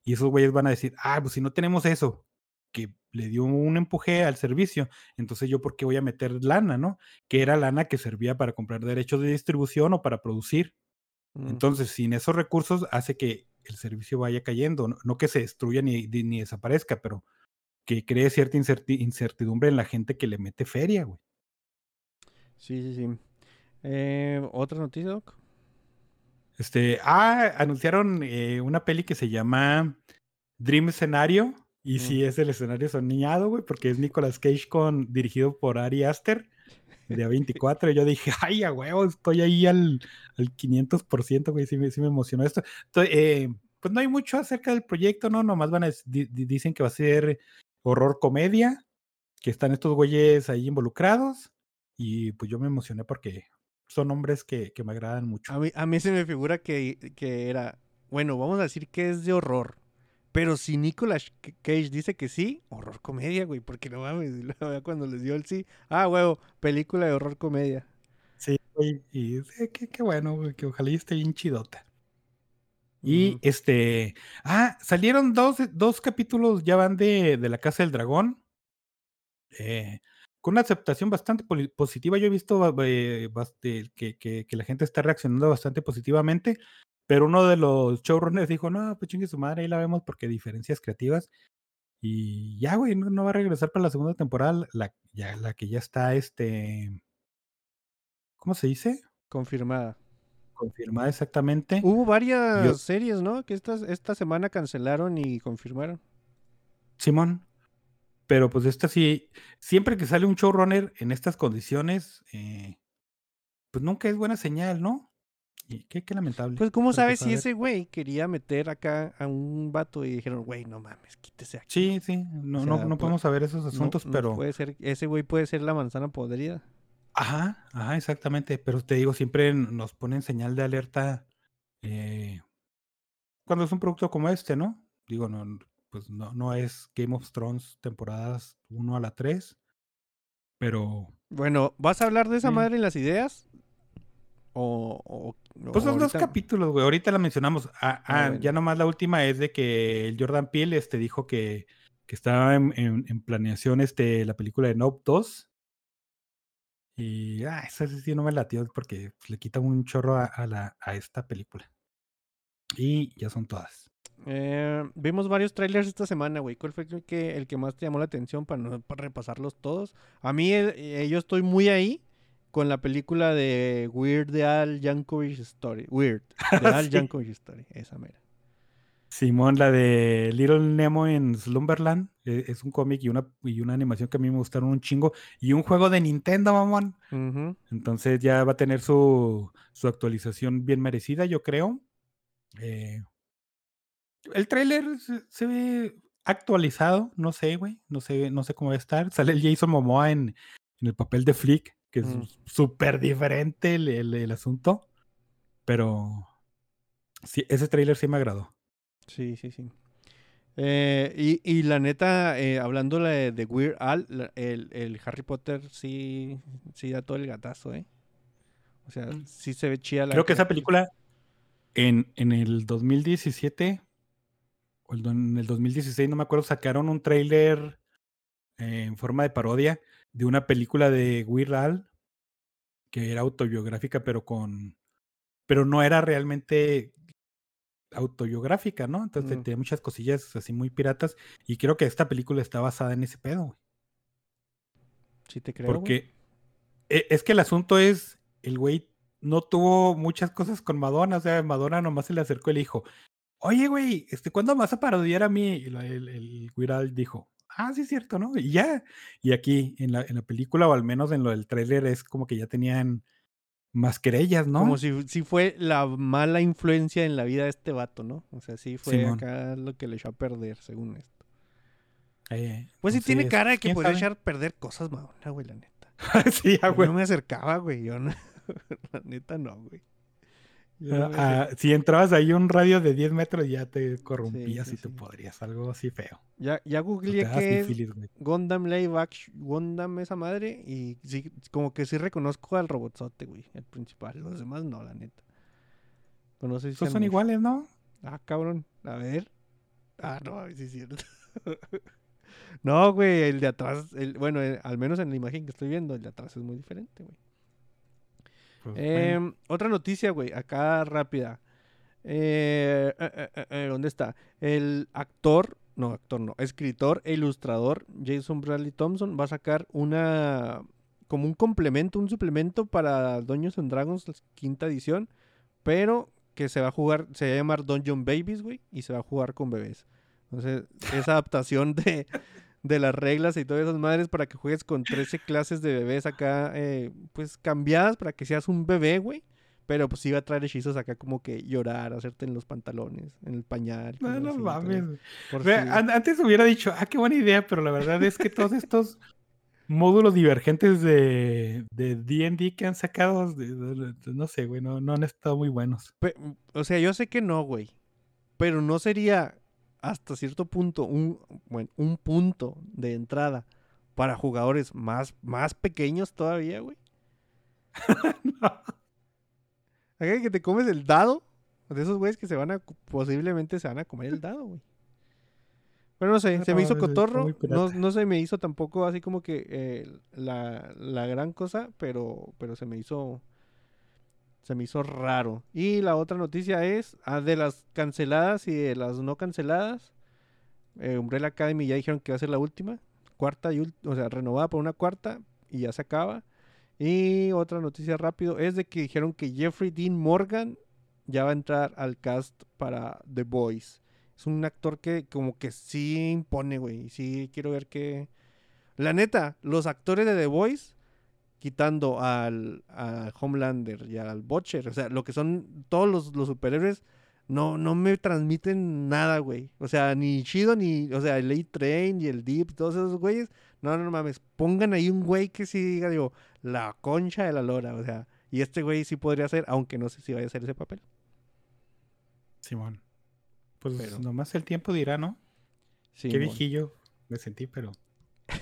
Y esos güeyes van a decir, ah, pues si no tenemos eso, que le dio un empuje al servicio, entonces yo por qué voy a meter lana, ¿no? Que era lana que servía para comprar derechos de distribución o para producir. Mm. Entonces, sin esos recursos hace que el servicio vaya cayendo, no, no que se destruya ni, ni- desaparezca, pero que cree cierta incerti- incertidumbre en la gente que le mete feria, güey. Sí, sí, sí. Eh, ¿Otra noticia, Doc? Este, ah, anunciaron eh, una peli que se llama Dream Scenario. Y Mm. sí es el escenario soñado, güey, porque es Nicolas Cage con, dirigido por Ari Aster de A24. Y yo dije, ay, a huevo, estoy ahí al, al 500%, güey, sí me, sí me emocionó esto. Eh, pues no hay mucho acerca del proyecto, ¿no? Nomás van a, dicen que va a ser horror comedia, que están estos güeyes ahí involucrados. Y pues yo me emocioné porque son hombres que, que me agradan mucho. A mí, a mí se me figura que, que era, bueno, vamos a decir que es de horror. Pero si Nicolas Cage dice que sí, horror comedia, güey, porque no mames, cuando les dio el sí, ah, huevo, película de horror comedia. Sí, güey, y sí, qué, qué bueno, güey, que ojalá y esté bien chidota. Y este, ah, salieron dos, dos capítulos, ya van de, de La Casa del Dragón, eh, con una aceptación bastante positiva. Yo he visto eh, que- que la gente está reaccionando bastante positivamente, pero uno de los showrunners dijo, no, pues chingue su madre, ahí la vemos porque diferencias creativas. Y ya, güey, no, no va a regresar para la segunda temporada, la, ya, la que ya está, este, ¿cómo se dice? Confirmada. Confirmada exactamente. Hubo varias Yo- series, ¿no? Que esta, esta semana cancelaron y confirmaron. Simón. Pero pues esta sí, siempre que sale un showrunner en estas condiciones, eh, pues nunca es buena señal, ¿no? Y qué, qué lamentable. Pues, ¿cómo sabes si ese güey quería meter acá a un vato y dijeron, güey, no mames, quítese aquí? Sí, sí, no, O no, sea, no pues, podemos saber esos asuntos, no pero... puede ser, ese güey puede ser la manzana podrida. Ajá, ajá, exactamente. Pero te digo, siempre nos ponen señal de alerta eh, cuando es un producto como este, ¿no? Digo, no, pues no, no es Game of Thrones temporadas 1 a la 3, pero Bueno, ¿vas a hablar de esa Sí. madre en las ideas? O, o- pues son dos capítulos, güey. Ahorita la mencionamos. Ah, Ah, bueno. Ya nomás la última es de que el Jordan Peele este, dijo que, que estaba en, en- en planeación este, la película de Nope 2. Y ah, esa sí no me latió porque le quita un chorro a, a la, a esta película. Y ya son todas. Eh, vimos varios trailers esta semana, güey. ¿Cuál fue el que, el que más te llamó la atención para no para repasarlos todos? A mí, eh, eh, yo estoy muy ahí con la película de Weird de Al Yankovic Story. Weird, de Al Sí. Yankovic Story, esa mera. Simón, la de Little Nemo en Slumberland, eh, es un cómic y una, y una animación que a mí me gustaron un chingo. Y un juego de Nintendo, mamón. Entonces ya va a tener su, su actualización bien merecida, yo creo. Eh, el tráiler se, se ve actualizado, no sé, güey, no sé, no sé cómo va a estar. Sale el Jason Momoa en, en el papel de Flick, que es Mm. súper diferente el, el- el asunto, pero sí, ese tráiler sí me agradó. Sí, sí, sí. Eh, y, y la neta, eh, hablando de, de Weird Al, la- el, el Harry Potter sí, sí da todo el gatazo, ¿eh? O sea, Mm. sí se ve chida la Creo que esa película en, en el 2017 o en el 2016, no me acuerdo, sacaron un tráiler eh, en forma de parodia de una película de Weird Al que era autobiográfica, pero con pero no era realmente autobiográfica, ¿no? Entonces Mm. tenía muchas cosillas así muy piratas y creo que esta película está basada en ese pedo, güey. Sí te creo. Porque e- es que el asunto es, el güey no tuvo muchas cosas con Madonna, o sea, Madonna nomás se le acercó y le dijo, oye, güey, este, ¿cuándo vas a parodiar a mí? Y la- el, el Wiral dijo, ah, sí es cierto, ¿no? Y ya, y aquí en la, en la película, o al menos en lo del tráiler, es como que ya tenían más querellas, ¿no? Como si, si fue la mala influencia en la vida de este vato, ¿no? O sea, sí fue Simón. acá lo que le echó a perder, según esto. Eh, Pues sí tiene cara de que ¿quién podría sabe? echar a perder cosas, Madonna, güey, la neta. sí, Yo güey. no me acercaba, güey. Yo no... la neta no, güey. Ah, acer- si entrabas ahí un radio de 10 metros ya te corrompías sí, y te sí. podrías, algo así feo. Ya, ya googleé que es sífilis, güey. Gundam Live Action, Gundam esa madre y sí, como que sí reconozco al robotzote, güey, el principal. Los demás no, la neta. Pero no sé si son muchos. iguales, ¿no? Ah, cabrón. A ver. Ah, no, sí es cierto. no, güey, el de atrás, el, bueno, eh, al menos en la imagen que estoy viendo, el de atrás es muy diferente, güey. Pues. Em, otra noticia, güey, acá rápida. Eh, eh, eh, ¿Dónde está? El actor, no, actor no, escritor e ilustrador Jason Bradley Thompson va a sacar una, como un complemento, un suplemento para Dungeons and Dragons, la quinta edición, pero que se va a jugar, se va a llamar Dungeon Babies, güey, y se va a jugar con bebés. Entonces, esa adaptación de, de las reglas y todas esas madres para que juegues con 13 clases de bebés acá, eh, pues cambiadas para que seas un bebé, güey. Pero pues iba a traer hechizos acá como que llorar, hacerte en los pantalones, en el pañal. No, no mames. an- Antes hubiera dicho, ah, qué buena idea, pero la verdad es que todos estos módulos divergentes de de D&D que han sacado, de- de- de- no sé, güey, no, no han estado muy buenos. O sea, yo sé que no, güey. Pero no sería hasta cierto punto un, bueno, un punto de entrada para jugadores más, más pequeños todavía, güey. Acá que te comes el dado. De esos güeyes que se van a, posiblemente se van a comer el dado, güey. Pero no sé, se me No, hizo está cotorro. No, no se me hizo tampoco así como que eh, la, la gran cosa, pero, pero se me hizo se me hizo raro. Y la otra noticia es ah, de las canceladas y de las no canceladas. eh, Umbrella Academy ya dijeron que va a ser la última. Cuarta y o sea, renovada por una cuarta y ya se acaba. Y otra noticia rápido es de que dijeron que Jeffrey Dean Morgan ya va a entrar al cast para The Boys. Es un actor que como que sí impone, güey. Sí quiero ver que... La neta, los actores de The Boys quitando al, a Homelander y al Butcher, o sea, lo que son todos los, los superhéroes, no, no me transmiten nada, güey. O sea, ni Chido, ni, o sea, el A-Train y el Deep, todos esos güeyes. No, no, mames. Pongan ahí un güey que sí diga, digo, la concha de la lora, o sea. Y este güey sí podría ser, aunque no sé si vaya a hacer ese papel. Simón. Pues Pero- nomás el tiempo dirá, ¿no? Sí, Qué viejillo me sentí, pero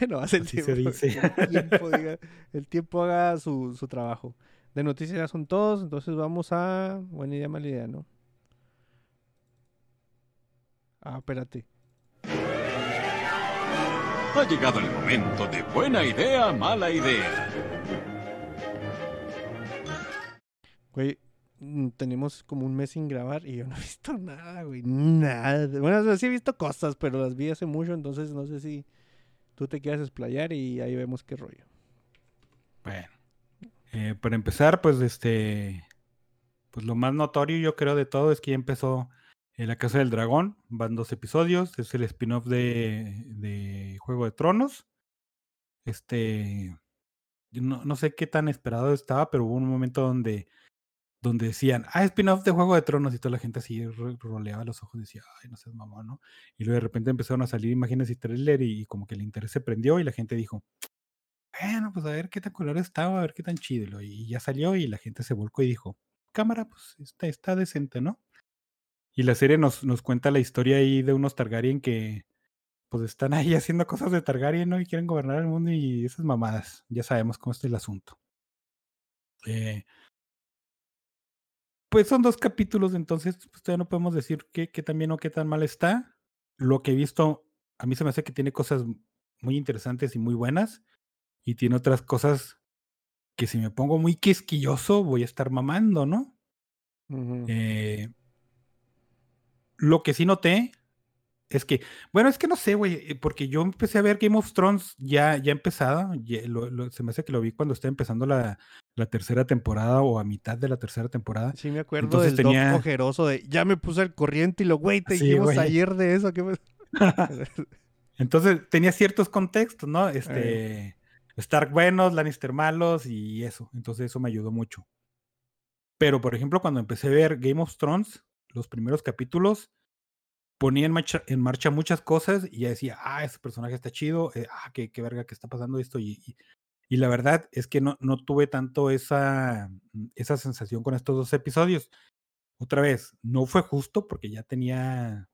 no hace el Así se tiempo, dice. El tiempo, diga- el tiempo haga su, su trabajo. De noticias ya son todos, entonces vamos a. Buena idea, mala idea, ¿no? Ah, espérate. Ha llegado el momento de buena idea, mala idea. Güey, mm, tenemos como un mes sin grabar y yo no he visto nada, güey. Nada. Bueno, sí he visto cosas, pero las vi hace mucho, entonces no sé si tú te quieras explayar y ahí vemos qué rollo. bueno. Eh, para empezar, pues este. Pues lo más notorio, yo creo, de todo es que ya empezó eh, La Casa del Dragón. Van dos episodios. Es el spin-off de, de Juego de Tronos. Este. No, no sé qué tan esperado estaba, pero hubo un momento donde donde decían, ah, spin-off de Juego de Tronos, y toda la gente así ro- roleaba los ojos y decía, ay, no seas mamón, ¿no? Y luego de repente empezaron a salir imágenes y trailer y, como que el interés se prendió y la gente dijo, bueno, pues a ver qué tan color estaba, a ver qué tan chido. Y ya salió y la gente se volcó y dijo, cámara, pues está, está decente, ¿no? Y la serie nos, nos cuenta la historia ahí de unos Targaryen que pues están ahí haciendo cosas de Targaryen, ¿no? Y quieren gobernar el mundo y esas mamadas. Ya sabemos cómo está el asunto. Eh, pues son dos capítulos, entonces pues, todavía no podemos decir qué, qué tan bien o qué tan mal está. Lo que he visto, a mí se me hace que tiene cosas muy interesantes y muy buenas. Y tiene otras cosas que si me pongo muy quisquilloso voy a estar mamando, ¿no? Eh, lo que sí noté es que, bueno, es que no sé, güey, eh, porque yo empecé a ver Game of Thrones ya, ya empezada, ya lo- lo- se me hace que lo vi cuando estaba empezando la, la tercera temporada o a mitad de la tercera temporada. Sí, me acuerdo Entonces del tenía- ojeroso de ya me puse al corriente y lo, güey, te dijimos ayer de eso. ¿qué me-?" Entonces tenía ciertos contextos, ¿no? Este, Stark buenos, Lannister malos y eso. Entonces eso me ayudó mucho. Pero, por ejemplo, cuando empecé a ver Game of Thrones, los primeros capítulos, ponía en marcha, en marcha muchas cosas y ya decía, ah, ese personaje está chido, eh, ah, qué, qué verga que está pasando esto. Y, y, y la verdad es que no, no tuve tanto esa, esa sensación con estos dos episodios. Otra vez, no fue justo porque ya tenía...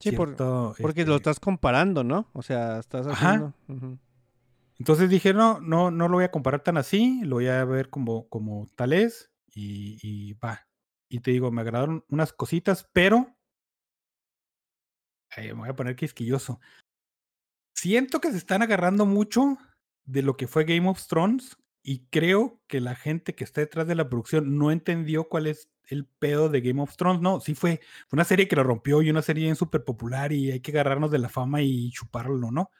Sí, por- cierto, Porque lo este, estás comparando, ¿no? O sea, estás Ajá. haciendo. ujú. Entonces dije, no, no, no lo voy a comparar tan así, lo voy a ver como, como tal es y, y va. Y te digo, me agradaron unas cositas, pero ay, me voy a poner quisquilloso. Siento que se están agarrando mucho de lo que fue Game of Thrones y creo que la gente que está detrás de la producción no entendió cuál es el pedo de Game of Thrones. No, sí fue, fue una serie que lo rompió y una serie bien súper popular y hay que agarrarnos de la fama y chuparlo, ¿no?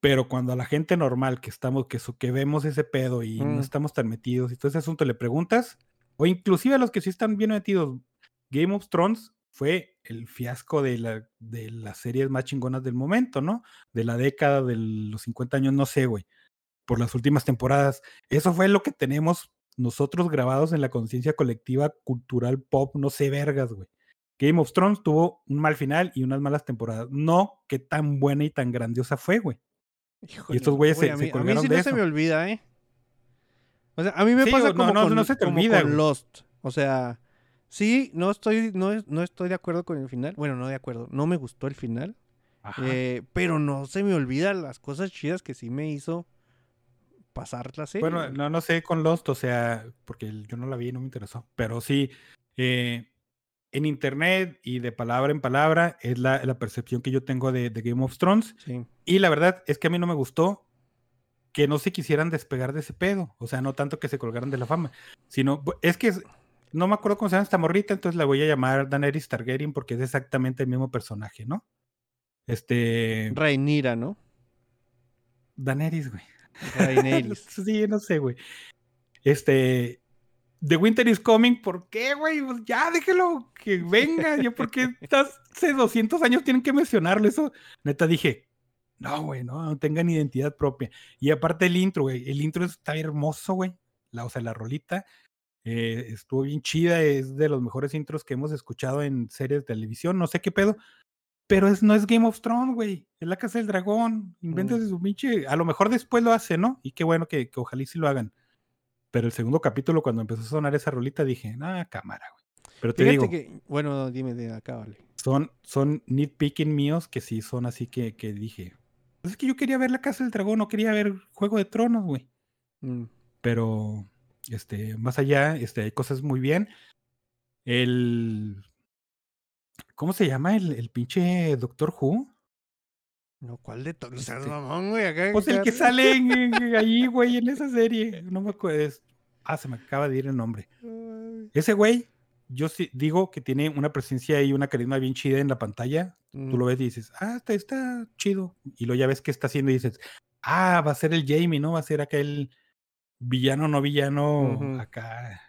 Pero cuando a la gente normal que estamos, que, so- que vemos ese pedo y Mm. no estamos tan metidos y todo ese asunto le preguntas, o inclusive a los que sí están bien metidos, Game of Thrones fue el fiasco de, la, de las series más chingonas del momento, ¿no? De la década de los 50 años, no sé, güey. Por las últimas temporadas. Eso fue lo que tenemos nosotros grabados en la conciencia colectiva cultural pop, no sé, vergas, güey. Game of Thrones tuvo un mal final y unas malas temporadas. No, qué tan buena y tan grandiosa fue, güey. Híjole, estos güeyes güey, se- a se mí, a mí colgaron sí de no se me olvida, ¿eh? O sea, a mí me Sí, pasa no, como, no, con, no se te como olvida, con güey. Lost. O sea, sí, no estoy, no, no estoy de acuerdo con el final. Bueno, no de acuerdo. No me gustó el final. Ajá. eh, pero no se me olvidan las cosas chidas que sí me hizo pasar la serie. Bueno, no, no sé con Lost, o sea, porque yo no la vi y no me interesó. Pero sí, eh, en internet y de palabra en palabra es la, la percepción que yo tengo de, de Game of Thrones. Sí. Y la verdad es que a mí no me gustó que no se quisieran despegar de ese pedo. O sea, no tanto que se colgaran de la fama, sino es que es- no me acuerdo cómo se llama esta morrita, entonces la voy a llamar Daenerys Targaryen porque es exactamente el mismo personaje, ¿no? Este. Rhaenyra, ¿no? Daenerys, güey. Rhaenerys. sí, no sé, güey. Este. The Winter is Coming, ¿por qué, güey? Pues ya, déjelo que venga. Yo, porque hace 200 años tienen que mencionarlo. Eso, neta, dije, No, güey, no, no tengan identidad propia. Y aparte el intro, güey, el intro está hermoso, güey. La, o sea, la rolita eh, estuvo bien chida, es de los mejores intros que hemos escuchado en series de televisión, no sé qué pedo. Pero es, no es Game of Thrones, güey. Es la Casa del Dragón. Invéntase su pinche. A lo mejor después lo hace, ¿no? Y qué bueno que, que ojalá y sí lo hagan. Pero el segundo capítulo, cuando empezó a sonar esa rolita, dije, ah, cámara, güey. Pero te Fíjate digo, que, bueno, dime de acá, vale. son, son nitpicking míos que sí son así que, que dije. "Pues es que yo quería ver la Casa del Dragón, no quería ver Juego de Tronos, güey. Mm, Pero, este, más allá, este, hay cosas muy bien. El. ¿Cómo se llama el, el pinche Doctor Who? No, ¿cuál de todos? O sea, Este, mamón, güey, acá. Pues el que sale en- en- ahí, güey, en esa serie. No me acuerdo. Ah, se me acaba de ir el nombre. Ese güey, yo sí digo que tiene una presencia y una carisma bien chida en la pantalla. Mm, Tú lo ves y dices, ah, está, está chido. Y luego ya ves qué está haciendo y dices, ah, va a ser el Jamie, ¿no? Va a ser aquel villano, no villano, acá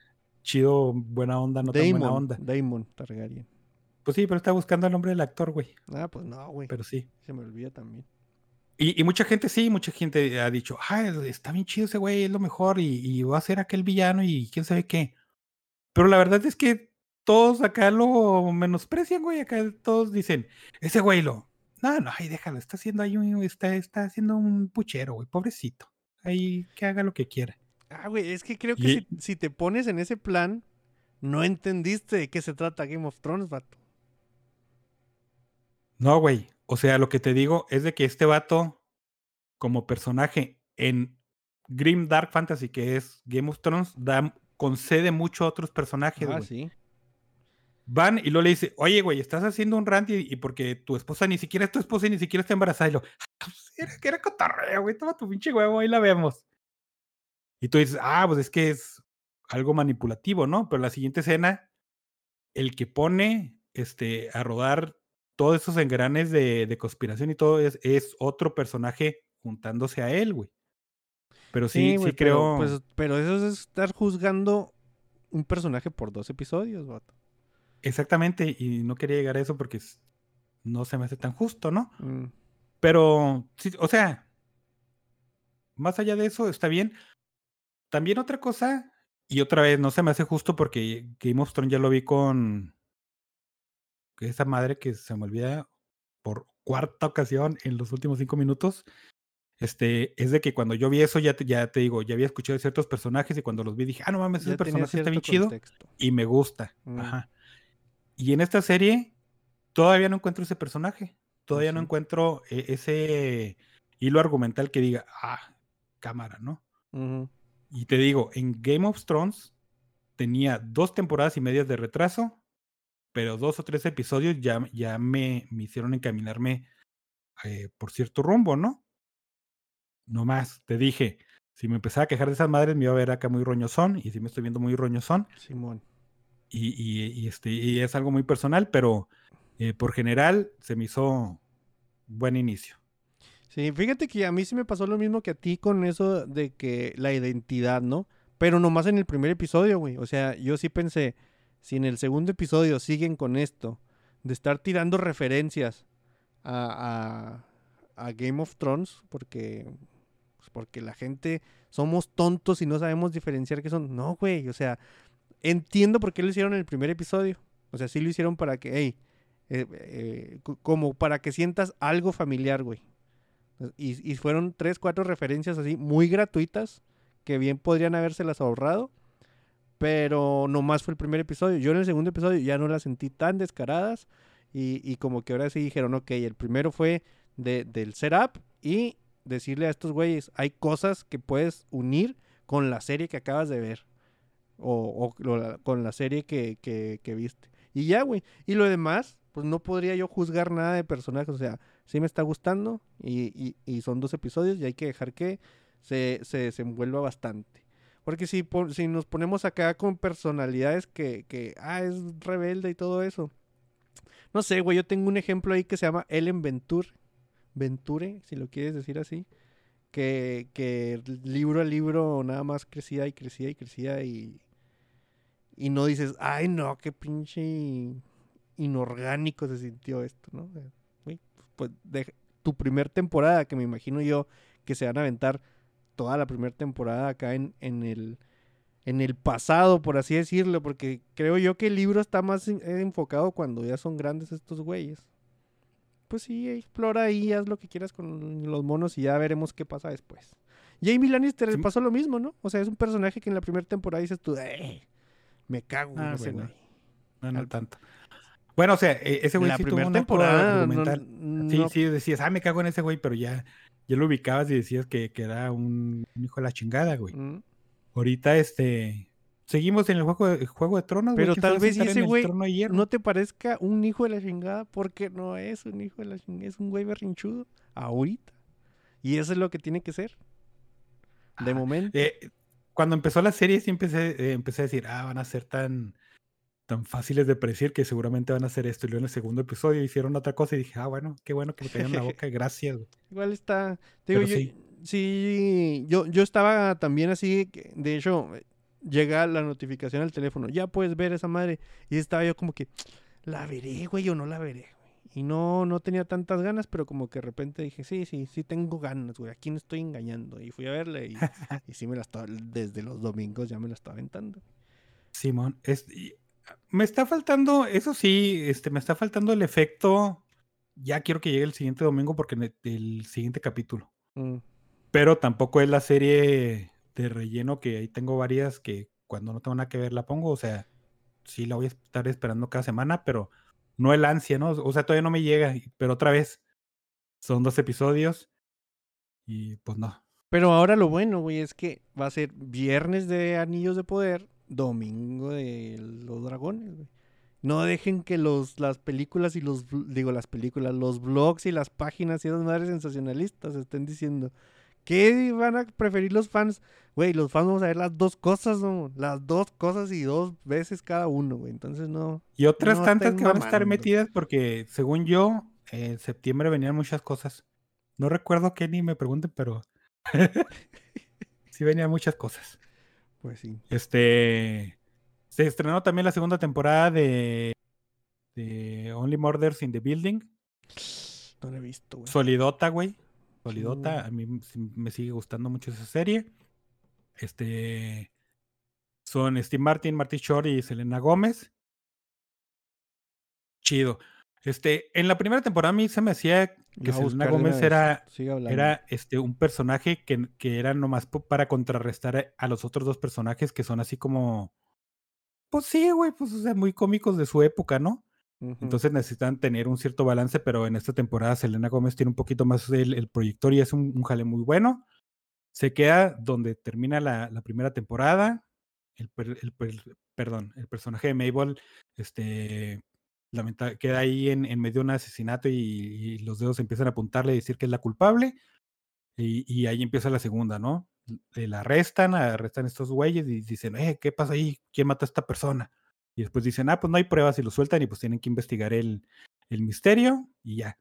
chido, buena onda, no tan buena Damon, onda. Damon Targaryen. Pues sí, pero está buscando el nombre del actor, güey. Ah, pues no, güey. Pero sí. Se me olvida también. Y, y mucha gente, sí, mucha gente ha dicho, ah, está bien chido ese güey, es lo mejor, y, y va a ser aquel villano y quién sabe qué. Pero la verdad es que todos acá lo menosprecian, güey. Acá todos dicen, ese güey lo. No, no, ay, déjalo, está haciendo ahí un, está, está haciendo un puchero, güey, pobrecito. Ahí que haga lo que quiera. Ah, güey, es que creo que Y- si, si te pones en ese plan, no entendiste de qué se trata Game of Thrones, vato. No, güey. O sea, lo que te digo es de que este vato, como personaje en Grim Dark Fantasy, que es Game of Thrones, da, concede mucho a otros personajes, Ah, güey. sí. Van y luego le dice, oye, güey, estás haciendo un rant y, y porque tu esposa ni siquiera es tu esposa y ni siquiera está embarazada. Y lo, "Ah, pues, era que era cotorreo, güey, toma tu pinche huevo, ahí la vemos. Y tú dices, ah, pues es que es algo manipulativo, ¿no? Pero la siguiente escena, el que pone este, a rodar todos esos engranes de, de conspiración y todo es, es otro personaje juntándose a él, güey. Pero sí, sí, creo. Pero, pues, pero eso es estar juzgando un personaje por dos episodios, vato. Exactamente, y no quería llegar a eso porque no se me hace tan justo, ¿no? Mm, Pero, sí, o sea, más allá de eso, está bien. También otra cosa, y otra vez, no se me hace justo porque Game of Thrones ya lo vi con esa madre que se me olvida por cuarta ocasión en los últimos cinco minutos. Este, es de que cuando yo vi eso, ya te, ya te digo, ya había escuchado de ciertos personajes y cuando los vi dije, ah, no mames, ese personaje está bien chido y me gusta. Mm. Ajá. Y en esta serie todavía no encuentro ese personaje. Todavía no encuentro e- ese hilo argumental que diga, ah, cámara, ¿no? Y te digo, en Game of Thrones tenía dos temporadas y medias de retraso, pero dos o tres episodios ya, ya me, me hicieron encaminarme eh, por cierto rumbo, ¿no? No más, te dije, si me empezaba a quejar de esas madres me iba a ver acá muy roñosón, y si me estoy viendo muy roñosón, Simón. Y, este, y es algo muy personal, pero eh, por general se me hizo buen inicio. Sí, fíjate que a mí sí me pasó lo mismo que a ti con eso de que la identidad, ¿no? Pero nomás en el primer episodio, güey. O sea, yo sí pensé, si en el segundo episodio siguen con esto, de estar tirando referencias a, a- a Game of Thrones, porque, pues, porque la gente somos tontos y no sabemos diferenciar qué son. No, güey, o sea, entiendo por qué lo hicieron en el primer episodio. O sea, sí lo hicieron para que, hey, eh, eh, co- como para que sientas algo familiar, güey. Y, y fueron tres, cuatro referencias así muy gratuitas que bien podrían habérselas ahorrado. Pero nomás fue el primer episodio. Yo en el segundo episodio ya no las sentí tan descaradas. Y, y como que ahora sí dijeron, ok, el primero fue de, del setup y decirle a estos güeyes, hay cosas que puedes unir con la serie que acabas de ver. O, con la serie que, que, viste. Y ya, güey. Y lo demás, pues no podría yo juzgar nada de personajes. O sea, sí me está gustando y, y- y son dos episodios y hay que dejar que se, se desenvuelva bastante. Porque si, si nos ponemos acá con personalidades que, que, ah, es rebelde y todo eso. No sé, güey, yo tengo un ejemplo ahí que se llama Ellen Venture, Venture, si lo quieres decir así, que, que libro a libro nada más crecía y crecía y crecía y, y no dices, ay no, qué pinche inorgánico se sintió esto, ¿no? Pues deja- tu primer temporada, que me imagino yo que se van a aventar toda la primera temporada acá en, en el en el pasado, por así decirlo, porque creo yo que el libro está más eh, enfocado cuando ya son grandes estos güeyes. Pues sí, explora ahí, haz lo que quieras con los monos y ya veremos qué pasa después. Jamie Lannister Sí. pasó lo mismo, ¿no? O sea, es un personaje que en la primera temporada dices tú, "Eh, me cago en Ah, ese güey". No, no Al- tanto. Bueno, o sea, e- ese güey la sí tuvo una temporada, no- argumental. Sí, no- sí, decías, ah, me cago en ese güey, pero ya, ya lo ubicabas y decías que, que era un, hijo de la chingada, güey. Mm. Ahorita, este, seguimos en el juego de, juego de tronos. Pero tal vez ese güey no te parezca un hijo de la chingada porque no es un hijo de la chingada, es un güey berrinchudo ahorita. Y eso es lo que tiene que ser. De Ah, momento. Eh, cuando empezó la serie, sí empecé, eh, empecé a decir, ah, van a ser tan, tan fáciles de predecir que seguramente van a hacer esto. Y luego en el segundo episodio hicieron otra cosa y dije, ah, bueno, qué bueno que me callaron la boca, gracias, güey. Igual está. Te digo, yo, sí. sí, yo, yo estaba también así. que, De hecho, llega la notificación al teléfono. Ya puedes ver esa madre. Y estaba yo como que, ¿la veré, güey, o no la veré? Güey?". Y no, no tenía tantas ganas, pero como que de repente dije, sí, sí, sí tengo ganas, güey. Aquí no estoy engañando. Y fui a verla y, y sí me la estaba, desde los domingos ya me la estaba aventando. Simón, es, me está faltando, eso sí, este, me está faltando el efecto. Ya quiero que llegue el siguiente domingo porque el siguiente capítulo. Mm. Pero tampoco es la serie de relleno que ahí tengo varias que cuando no tengo nada que ver la pongo. O sea, sí la voy a estar esperando cada semana, pero no el ansia, ¿no? O sea, todavía no me llega. Pero otra vez, son dos episodios y pues no. Pero ahora lo bueno, güey, es que va a ser viernes de Anillos de Poder, domingo de los dragones, güey. No dejen que los, las películas y los, digo, las películas, los blogs y las páginas y esas madres sensacionalistas estén diciendo, ¿qué van a preferir los fans? Güey, los fans vamos a ver las dos cosas, ¿no? Las dos cosas y dos veces cada uno, güey. Entonces no. Y otras No tantas que van a estar metidas porque, según yo, en septiembre venían muchas cosas. No recuerdo qué ni me pregunten, pero sí venían muchas cosas. Pues sí. Este se estrenó también la segunda temporada de, de Only Murders in the Building. No lo he visto, güey. Solidota, güey. Solidota. A mí me sigue gustando mucho esa serie. Este son Steve Martin, Marty Short y Selena Gómez. Chido. Este, en la primera temporada a mí se me hacía que Selena Gómez era, era este, un personaje que, que era nomás para contrarrestar a los otros dos personajes que son así como. Pues sí, güey, pues o sea, muy cómicos de su época, ¿no? Entonces necesitan tener un cierto balance, pero en esta temporada Selena Gómez tiene un poquito más el, el proyector y es un, un jale muy bueno. Se queda donde termina la, primera temporada. El, per- el per- perdón, el personaje de Mabel este, lamenta- queda ahí en, medio de un asesinato y, los dedos empiezan a apuntarle y decir que es la culpable. Y, y ahí empieza la segunda, ¿no? La arrestan, arrestan estos güeyes y dicen, eh, ¿qué pasa ahí? ¿Quién mató a esta persona? Y después dicen, ah, pues no hay pruebas y lo sueltan y pues tienen que investigar el, el misterio y ya.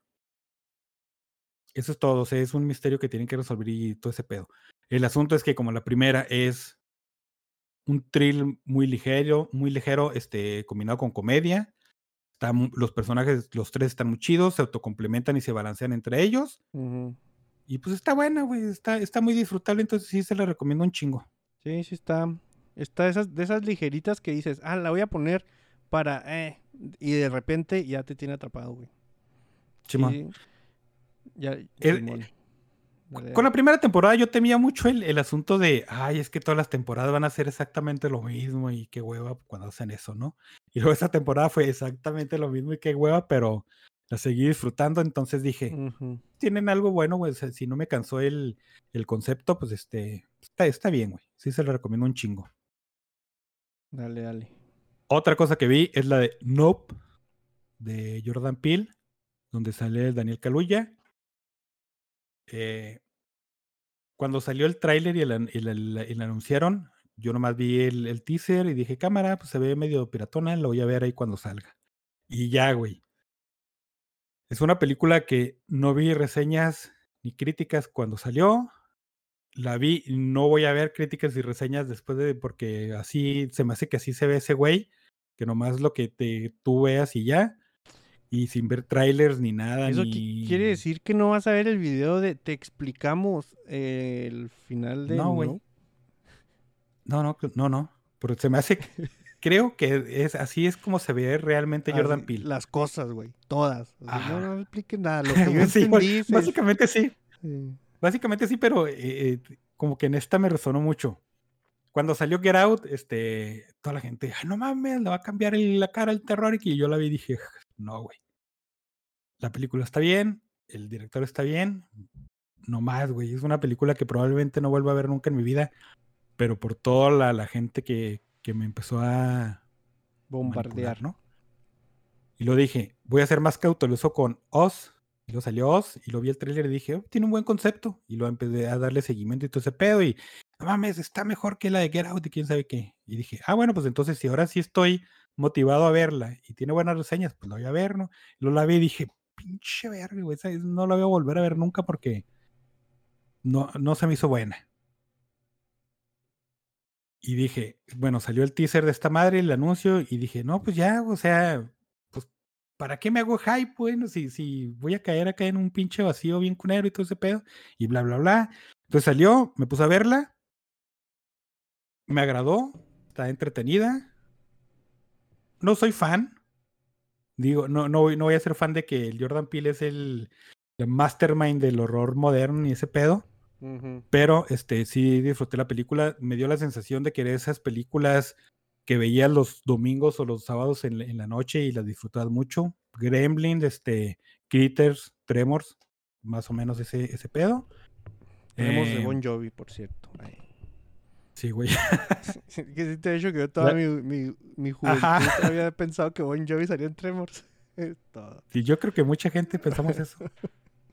Eso es todo, o sea, es un misterio que tienen que resolver y todo ese pedo. El asunto es que como la primera es un thrill muy ligero, muy ligero, este, combinado con comedia, los personajes, los tres están muy chidos, se autocomplementan y se balancean entre ellos. Y pues está buena, güey, está, está muy disfrutable, entonces sí se la recomiendo un chingo. Sí, sí está. Está de esas, de esas ligeritas que dices, ah, la voy a poner para, eh, y de repente ya te tiene atrapado, güey. Sí, Ya, El-. Dale, Con la primera temporada yo temía mucho el, el asunto de, ay, es que todas las temporadas van a ser exactamente lo mismo y qué hueva cuando hacen eso, ¿no? Y luego esta temporada fue exactamente lo mismo y qué hueva, pero la seguí disfrutando, entonces dije, tienen algo bueno, sea, si no me cansó el, el concepto, pues este, está, está bien, güey, sí se lo recomiendo un chingo. Dale, dale. Otra cosa que vi es la de Nope, de Jordan Peele, donde sale Daniel Kaluuya. Eh, cuando salió el tráiler y, el, anunciaron, yo nomás vi el teaser y dije, cámara, pues se ve medio piratona, lo voy a ver ahí cuando salga. Y ya, güey. Es una película que no vi reseñas ni críticas cuando salió. La vi, no voy a ver críticas y reseñas después de, porque así se me hace que así se ve ese güey, que nomás lo que te, tú veas y ya. y sin ver trailers ni nada. Eso ni... quiere decir que no vas a ver el video de te explicamos eh, el final de No, güey. No, no, no, no. Porque se me hace. creo que es así es como se ve realmente Jordan Peele. Las cosas, güey, todas. No, expliques nada. Lo que yo Sí, entendí es- básicamente sí. Básicamente sí, pero eh, eh, como que en esta me resonó mucho. Cuando salió Get Out, este, toda la gente, "Ay, no mames, le va a cambiar el- la cara al terror. Y yo la vi y dije, no, güey. La película está bien, el director está bien, no más, güey. Es una película que probablemente no vuelva a ver nunca en mi vida, pero por toda la, la gente que, que me empezó a bombardear. ¿no? Y lo dije, voy a ser más cauteloso con Oz. Y lo salió Oz y lo vi el tráiler y dije, "Oh, tiene un buen concepto. Y lo empecé a darle seguimiento y todo ese pedo. Y no mames, está mejor que la de Get Out y quién sabe qué. Y dije, ah, bueno, pues entonces si ahora sí estoy motivado a verla y tiene buenas reseñas, pues la voy a ver, ¿no? Y lo la vi y dije, pinche verga, güey, no la voy a volver a ver nunca porque no, no se me hizo buena. Y dije, bueno, salió el teaser de esta madre, el anuncio, y dije, no, pues ya, o sea, ¿para qué me hago hype? Bueno, si, si voy a caer acá en un pinche vacío bien cunero y todo ese pedo, y bla, bla, bla. Entonces salió, me puse a verla, me agradó, está entretenida. No soy fan. Digo, no, no, voy- no voy a ser fan de que el Jordan Peele es el, el mastermind del horror moderno y ese pedo. Pero este sí disfruté la película. Me dio la sensación de que era esas películas que veías los domingos o los sábados en, la- en la noche y las disfrutabas mucho. Gremlin, este, Critters, Tremors, más o menos ese, ese pedo. Tenemos de Eh, Bon Jovi, por cierto. Ay. Sí, güey. que sí te he dicho que yo toda mi, mi, mi juventud Ajá. había pensado que Bon Jovi salía en Tremors. Todo. Y yo creo que mucha gente pensamos eso.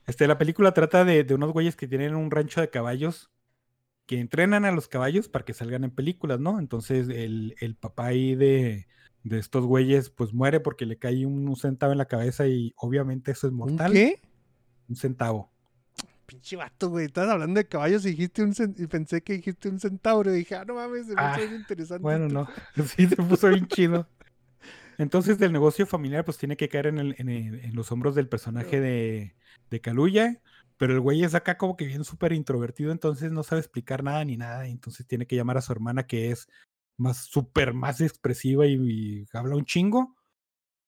Este, la película trata de, de unos güeyes que tienen un rancho de caballos que entrenan a los caballos para que salgan en películas, ¿no? Entonces el, el papá ahí de, de estos güeyes pues muere porque le cae un, un centavo en la cabeza y obviamente eso es ¿Un mortal. qué? Un centavo. Pinche vato, güey. Estabas hablando de caballos y dijiste un y pensé que dijiste un centauro. Y dije, ah, no mames, se me Ah, bien interesante. Bueno, no. pedo". Sí, se puso bien chido. Entonces, del negocio familiar, pues tiene que caer en, el- en el- en los hombros del personaje de, de Kaluuya. Pero el güey es acá como que bien súper introvertido, entonces no sabe explicar nada ni nada. entonces tiene que llamar a su hermana, que es más súper más expresiva y, y habla un chingo.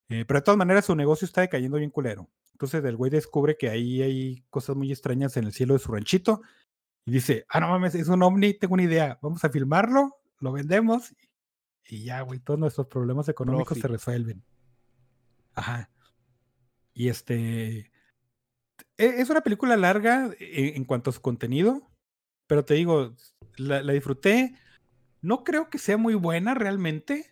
Eh, pero de todas maneras, su negocio está decayendo bien culero. Entonces, el güey descubre que ahí hay cosas muy extrañas en el cielo de su ranchito. Y dice, ah, no mames, es un ovni, tengo una idea. Vamos a filmarlo, lo vendemos y ya, güey, todos nuestros problemas económicos se resuelven. Ajá. Y este. E- Es una película larga e- en, cuanto a su contenido, pero te digo, la, la disfruté. No creo que sea muy buena realmente,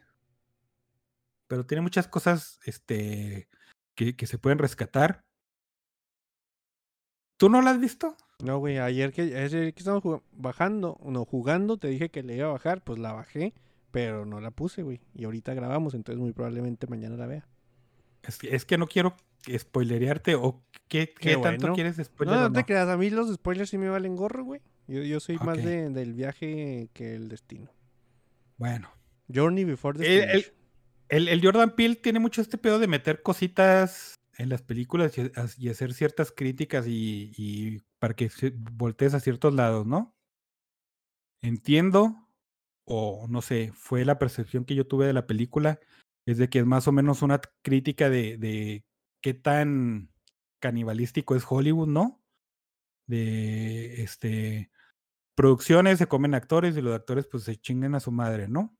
pero tiene muchas cosas este, que, que se pueden rescatar. ¿Tú no la has visto? No, güey, ayer que, ayer que estábamos jugando, bajando, no, jugando, te dije que le iba a bajar, pues la bajé, pero no la puse, güey. Y ahorita grabamos, entonces muy probablemente mañana la vea. Es que, es que no quiero spoilerearte o qué, qué, Qué tanto bueno. quieres No, spoiler no o te no? creas, a mí los spoilers sí me valen gorro, güey. Yo, yo soy más de, del viaje que el destino. Bueno. Journey before El- el-. El, el Jordan Peele tiene mucho este pedo de meter cositas en las películas y, ha- y hacer ciertas críticas y, y para que voltees a ciertos lados, ¿no? Entiendo, o no sé, fue la percepción que yo tuve de la película, es de que es más o menos una crítica de, de qué tan canibalístico es Hollywood, ¿no? De este producciones se comen actores y los actores pues se chingan a su madre, ¿no?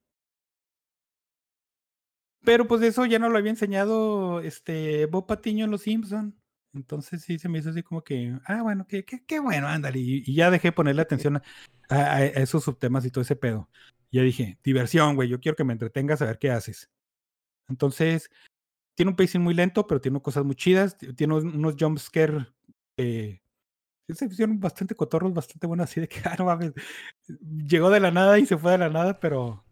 Pero pues eso ya no lo había enseñado este Bob Patiño en Los Simpson. Entonces sí se me hizo así como que, ah, bueno, qué, qué, qué bueno, ándale. Y, y ya dejé de ponerle atención a, a- a esos subtemas y todo ese pedo. Ya dije, diversión, güey, yo quiero que me entretengas a ver qué haces. Entonces, tiene un pacing muy lento, pero tiene cosas muy chidas. Tiene unos- jumpscare eh, se hicieron bastante cotorros, bastante buenos, así de que, ah, no mames, llegó de la nada y se fue de la nada, pero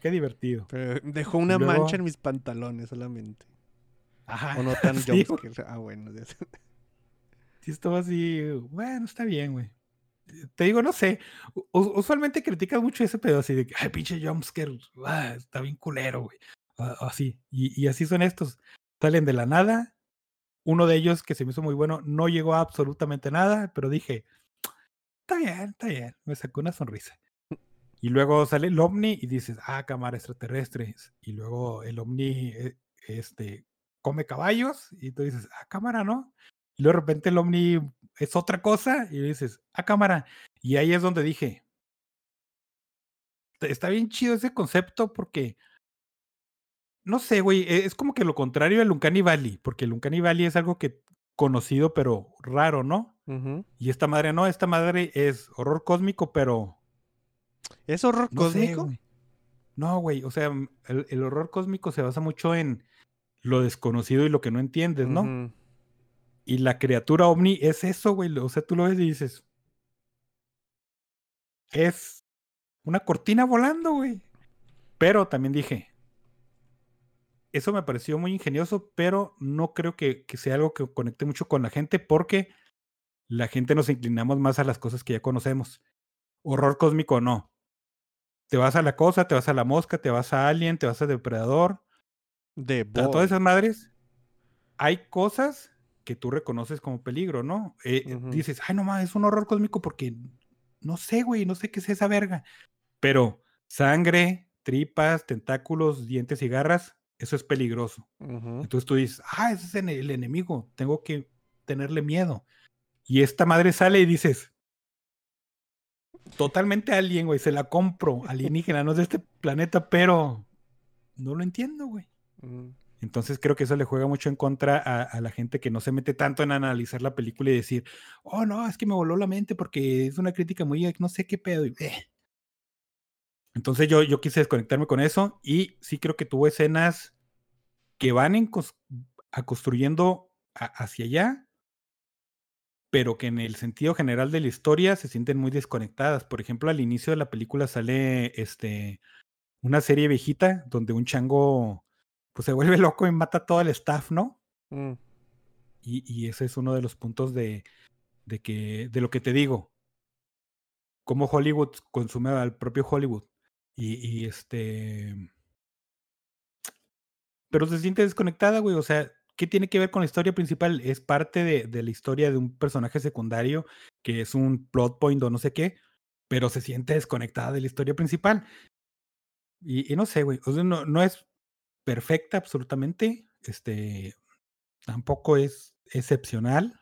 qué divertido. Pero dejó una luego- mancha en mis pantalones solamente. Ajá. O no tan sí, jumpscare. Ah, bueno. Sí, estaba así, bueno, está bien, güey. Te digo, no sé, usualmente criticas mucho ese pedo así de que, ay, pinche jumpscare, ah, está bien culero, güey. Así, y, y así son estos. Salen de la nada, Uno de ellos que se me hizo muy bueno no llegó a absolutamente nada, pero dije, está bien, está bien, me sacó una sonrisa. Y luego sale el ovni y dices, ah, cámara extraterrestres. Y luego el ovni eh, este, come caballos y tú dices, ah, cámara, ¿no? Y luego de repente el ovni es otra cosa y dices, ah, cámara. Y ahí es donde dije, está bien chido ese concepto porque, no sé, güey, e, es como que lo contrario al Uncanny Valley, porque el Uncanny Valley es algo que conocido pero raro, ¿no? Y esta madre no, esta madre es horror cósmico, pero ¿Es horror no sé, cósmico? güey. No, güey, o sea, mm, el, el horror cósmico se basa mucho en lo desconocido y lo que no entiendes, ¿no? Y la criatura ovni es eso, güey. O sea, tú lo ves y dices. Es una cortina volando, güey. Pero también dije. Eso me pareció muy ingenioso, pero no creo que, que sea algo que conecte mucho con la gente porque la gente nos inclinamos más a las cosas que ya conocemos. Horror cósmico no. Te vas a la cosa, te vas a la mosca, te vas a Alien, te vas a Depredador, De todas esas madres, hay cosas que tú reconoces como peligro, ¿no? Eh, eh. Dices, ay, no mames, es un horror cósmico porque no sé, güey, no sé qué es esa verga. Pero sangre, tripas, tentáculos, dientes y garras, eso es peligroso. Entonces tú dices, ah, ese es el enemigo, tengo que tenerle miedo. Y esta madre sale y dices, totalmente alien, güey, se la compro, alienígena, no es de este planeta, pero no lo entiendo, güey. Ujú. Entonces creo que eso le juega mucho en contra a, a la gente que no se mete tanto en analizar la película y decir, oh no, es que me voló la mente porque es una crítica muy, no sé qué pedo. y, eh. Entonces yo, yo quise desconectarme con eso y sí creo que tuvo escenas que van en a construyendo a- hacia allá, pero que en el sentido general de la historia se sienten muy desconectadas. Por ejemplo, al inicio de la película sale este, una serie viejita donde un chango pues se vuelve loco y mata a todo el staff, ¿no? Mm. Y, y ese es uno de los puntos de, de que, de lo que te digo. Cómo Hollywood consume al propio Hollywood. Y, y este. Pero se siente desconectada, güey. O sea, ¿qué tiene que ver con la historia principal? Es parte de, de la historia de un personaje secundario que es un plot point o no sé qué, pero se siente desconectada de la historia principal. Y, y no sé, güey. O sea, no, no es perfecta absolutamente. Este. Tampoco es excepcional,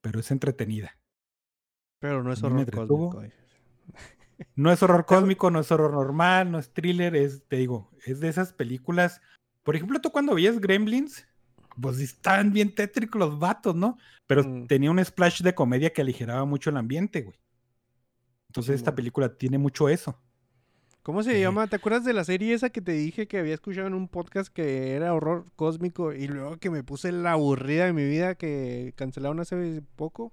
pero es entretenida. Pero no es horror cósmico. No es horror cósmico, no es horror normal, no es thriller, es, te digo, es de esas películas. Por ejemplo, tú cuando veías Gremlins, pues estaban bien tétricos los vatos, ¿no? Pero Mm. tenía un splash de comedia que aligeraba mucho el ambiente, güey. Entonces esta Simón. película tiene mucho eso. ¿Cómo se Sí. llama? ¿Te acuerdas de la serie esa que te dije que había escuchado en un podcast que era horror cósmico y luego que me puse la aburrida de mi vida que cancelaron hace poco?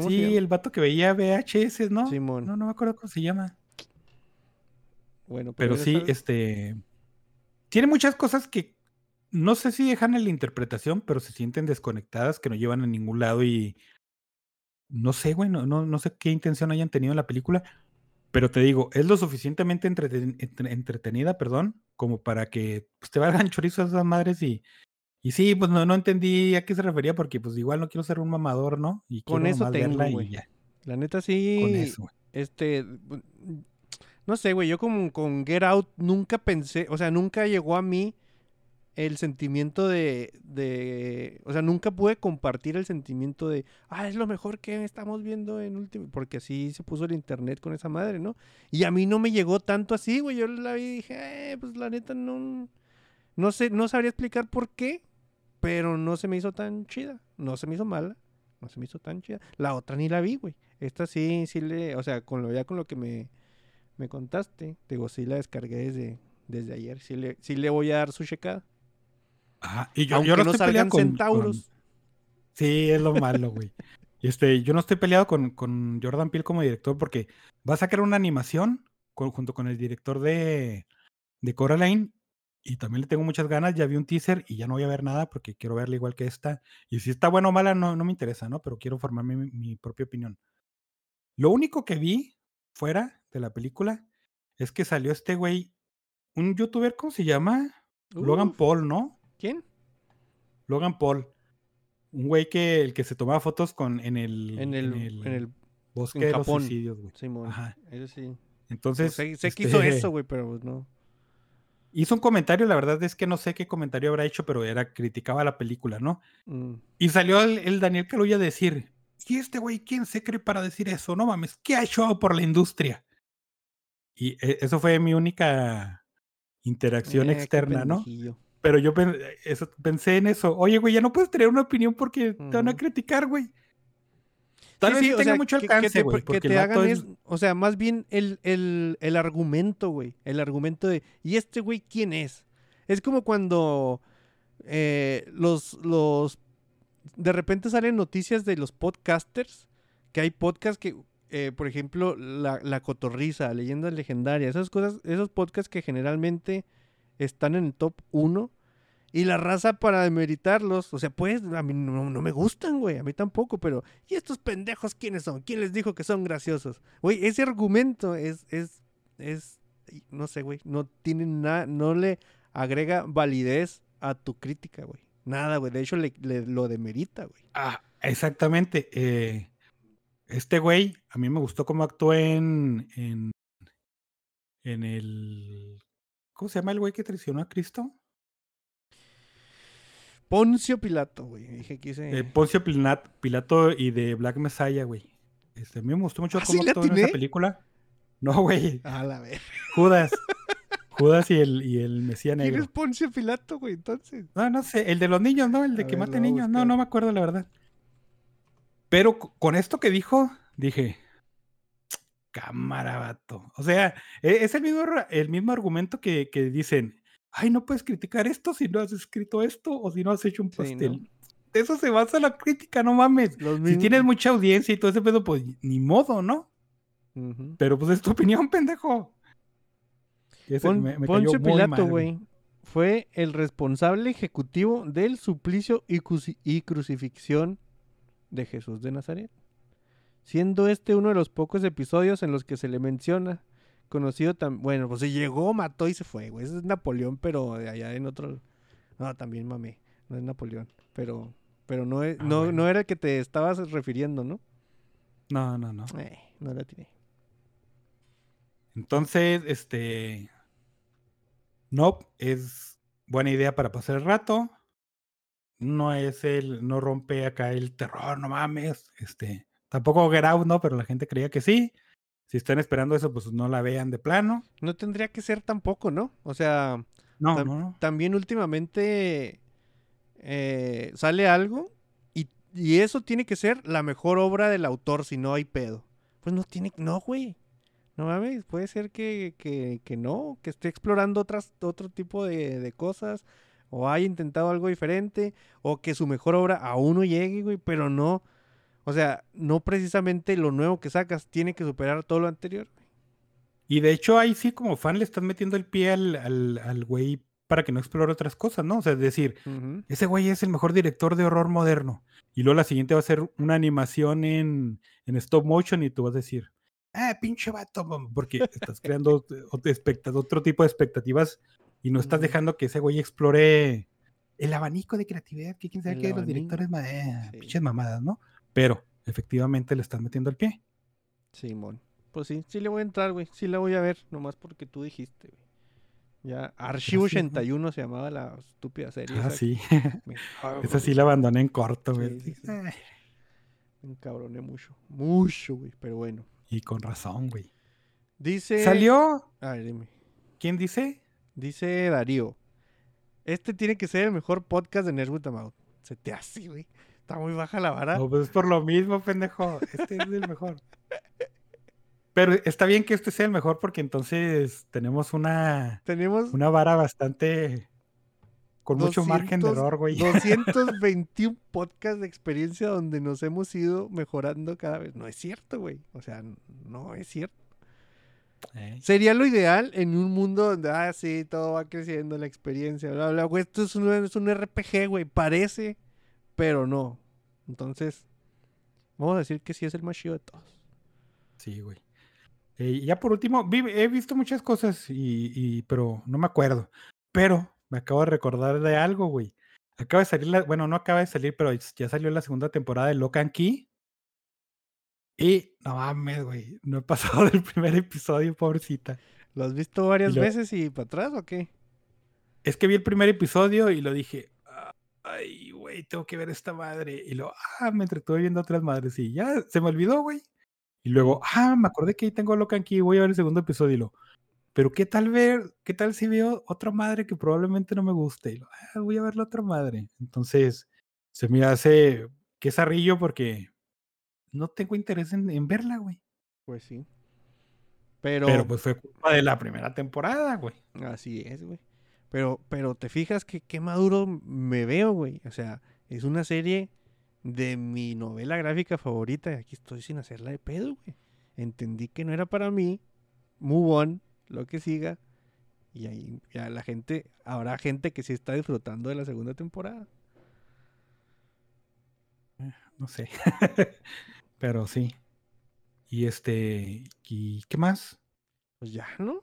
¿Cómo se Sí, llama? el vato que veía VHS, ¿no? Simón. No, no me acuerdo cómo se llama. Bueno, Pero era sí, este. Tiene muchas cosas que no sé si dejan en la interpretación, pero se sienten desconectadas, que no llevan a ningún lado y. No sé, güey, no, no, no sé qué intención hayan tenido en la película. Pero te digo, es lo suficientemente entreten- entre- entretenida, perdón, como para que pues, te valgan chorizos esas madres y. Y sí, pues no, no entendí a qué se refería, porque pues igual no quiero ser un mamador, ¿no? Y Con eso tengo, güey. La neta sí. Con eso, güey. Este. No sé, güey. Yo como con Get Out nunca pensé. O sea, nunca llegó a mí el sentimiento de. de o sea, nunca pude compartir el sentimiento de. Ah, es lo mejor que estamos viendo en último. Porque así se puso el internet con esa madre, ¿no? Y a mí no me llegó tanto así, güey. Yo la vi y dije, eh, pues la neta no. No sé, no sabría explicar por qué. Pero no se me hizo tan chida. No se me hizo mala. No se me hizo tan chida. La otra ni la vi, güey. Esta sí, sí le, o sea, con lo ya con lo que me, me contaste, te digo, sí la descargué desde, desde ayer. Sí le, sí le voy a dar su checada. Ajá, y yo, Aunque yo no no estoy salgan con- con, centauros. Sí, es lo malo, güey. Este, yo no estoy peleado con, con Jordan Peele como director porque va a sacar una animación con- junto con el director de, de Coraline y también le tengo muchas ganas. Ya vi un teaser y ya no voy a ver nada porque quiero verla igual que esta. Y si está buena o mala, no, no me interesa, ¿no? Pero quiero formarme mi, mi propia opinión. Lo único que vi fuera de la película es que salió este güey, un youtuber, ¿cómo se llama? Logan Uf, Paul, ¿no? ¿Quién? Logan Paul. Un güey que el que se tomaba fotos con en el, En el, en el bosque en de los Japón. suicidios, güey. Simón. Ajá. Eso sí. Entonces, sé, sé que hizo este, eso, güey, pero pues no. Hizo un comentario, la verdad es que no sé qué comentario habrá hecho, pero era criticaba la película, ¿no? Mm. Y salió el, el Daniel Kaluuya a decir, ¿y este güey quién se cree para decir eso? No mames, ¿qué ha hecho por la industria? Y eh, eso fue mi única interacción Eh, externa, ¿no? Pero yo pen- eso, pensé en eso. Oye, güey, ya no puedes tener una opinión porque te van a criticar, güey. Tal Sí, vez sí, tenga sea, mucho que- que alcance, güey. Que porque te hagan es- es, o sea, más bien el, el, el argumento, güey. El argumento de, ¿y este güey quién es? Es como cuando eh, los, los, de repente salen noticias de los podcasters, que hay podcasts que, eh, por ejemplo, la, la cotorriza, leyendas legendarias, esas cosas, esos podcasts que generalmente están en el top 1 y la raza para demeritarlos, o sea, pues a mí no, me gustan, güey, a mí tampoco, pero ¿y estos pendejos quiénes son? ¿Quién les dijo que son graciosos? Güey, ese argumento es, es, es, no sé, güey, no tiene nada, no le agrega validez a tu crítica, güey. Nada, güey, de hecho le- lo demerita, güey. Ah, exactamente. eh, este güey, a mí me gustó cómo actuó en, en, en el... ¿Cómo se llama el güey que traicionó a Cristo? Poncio Pilato, güey, dije que hice... Eh, Poncio Pilat- Pilato y de Black Messiah, güey. Este, a mí me gustó mucho ¿Ah, cómo actuó en esa película. No, güey. A la ver. Judas. Judas y el, y el Mesías ¿Quién Negro. es Poncio Pilato, güey, entonces? No, no sé. El de los niños, ¿no? El de A que ver, mate niños. No, no me acuerdo, la verdad. Pero co- con esto que dijo, dije. Cámara, vato. O sea, e- es el mismo, el mismo argumento que, que dicen. Ay, no puedes criticar esto si no has escrito esto o si no has hecho un Sí, ¿no? pastel. Eso se basa la crítica, no mames. Los Si tienes mucha audiencia y todo ese pedo, pues ni modo, ¿no? Pero pues es tu opinión, pendejo. Pon- me- me muy Pilato, güey, fue el responsable ejecutivo del suplicio y, cruci- y crucifixión de Jesús de Nazaret, siendo este uno de los pocos episodios en los que se le menciona, conocido tan bueno, pues se llegó, mató y se fue, güey, ese es Napoleón, pero de allá en otro, no, también mamé, no es Napoleón, pero, pero no, es- Ah, no, bueno. no era el que te estabas refiriendo, ¿no? No, no, no. Eh, no la tiene. Entonces, este. No, es buena idea para pasar el rato. No es el. No rompe acá el terror, no mames. Este. Tampoco Get Out, ¿no? Pero la gente creía que sí. Si están esperando eso, pues no la vean de plano. No tendría que ser tampoco, ¿no? O sea, No, Tam- no, no. también últimamente eh, sale algo y, y eso tiene que ser la mejor obra del autor, si no hay pedo. Pues no tiene, no, güey. No mames, puede ser que, que, que no, que esté explorando otras, otro tipo de, de cosas, o haya intentado algo diferente, o que su mejor obra aún no llegue, güey, pero no. O sea, no precisamente lo nuevo que sacas tiene que superar todo lo anterior. Y de hecho, ahí sí, como fan, le están metiendo el pie al, al, al güey para que no explore otras cosas, ¿no? O sea, es decir, ese güey es el mejor director de horror moderno. Y luego la siguiente va a ser una animación en, en stop motion y tú vas a decir, ah, pinche vato, mam", porque estás creando otro, tipo de expectativas y no estás dejando que ese güey explore el abanico de creatividad que quién sabe El qué, los abanico, directores, eh, sí. pinches mamadas, ¿no? Pero efectivamente le están metiendo el pie. Simón. Pues sí, sí le voy a entrar, güey. Sí la voy a ver, nomás porque tú dijiste, güey. Ya, Archivo Gracias, güey. 81 se llamaba la estúpida serie. Ah, esa sí. Esa sí la abandoné en corto, güey. Sí, sí, sí. Me encabroné mucho. Mucho, güey. Pero bueno. Y con razón, güey. Dice. Salió, A ver, dime. ¿quién dice? Dice Darío. Este tiene que ser el mejor podcast de Nerds with a Mouth. Se te hace, güey. Está muy baja la vara. No, pues es por lo mismo, pendejo. Este es el mejor. Pero está bien que este sea el mejor porque entonces tenemos una, Tenemos una vara bastante con mucho margen de 200 error, güey. 221 podcasts de experiencia donde nos hemos ido mejorando cada vez. No es cierto, güey. O sea, no es cierto. Eh, Sería lo ideal en un mundo donde, ah, sí, todo va creciendo, la experiencia, bla, bla, güey. Esto es un, es un RPG, güey. Parece, pero no. Entonces, vamos a decir que sí es el más chido de todos. Sí, güey. Eh, ya por último, vi- he visto muchas cosas, y, y- pero no me acuerdo. Pero me acabo de recordar de algo, güey. Acaba de salir la, bueno, no acaba de salir, pero ya salió la segunda temporada de Lock and Key. Y no mames, güey. No he pasado del primer episodio, pobrecita. ¿Lo has visto varias Y lo- veces y para atrás o qué? Es que vi el primer episodio y lo dije. Ay, güey, tengo que ver esta madre. Y luego, ah, me entretuve viendo otras madres. Y ya se me olvidó, güey. Y luego, ah, me acordé que ahí tengo Lock and Key. Voy a ver el segundo episodio. Y lo, pero qué tal ver, qué tal si veo otra madre que probablemente no me guste. Y lo, ah, voy a ver la otra madre. Entonces, se me hace que zarrillo porque no tengo interés en, en verla, güey. Pues sí. Pero, Pero pues fue culpa de la primera temporada, güey. así es, güey. Pero, pero te fijas que qué maduro me veo, güey. O sea, es una serie de mi novela gráfica favorita. y Aquí estoy sin hacerla de pedo, güey. Entendí que no era para mí. Move on, lo que siga. Y ahí ya la gente, habrá gente que sí está disfrutando de la segunda temporada. No sé. Pero sí. Y este. ¿Y qué más? Pues ya, ¿no?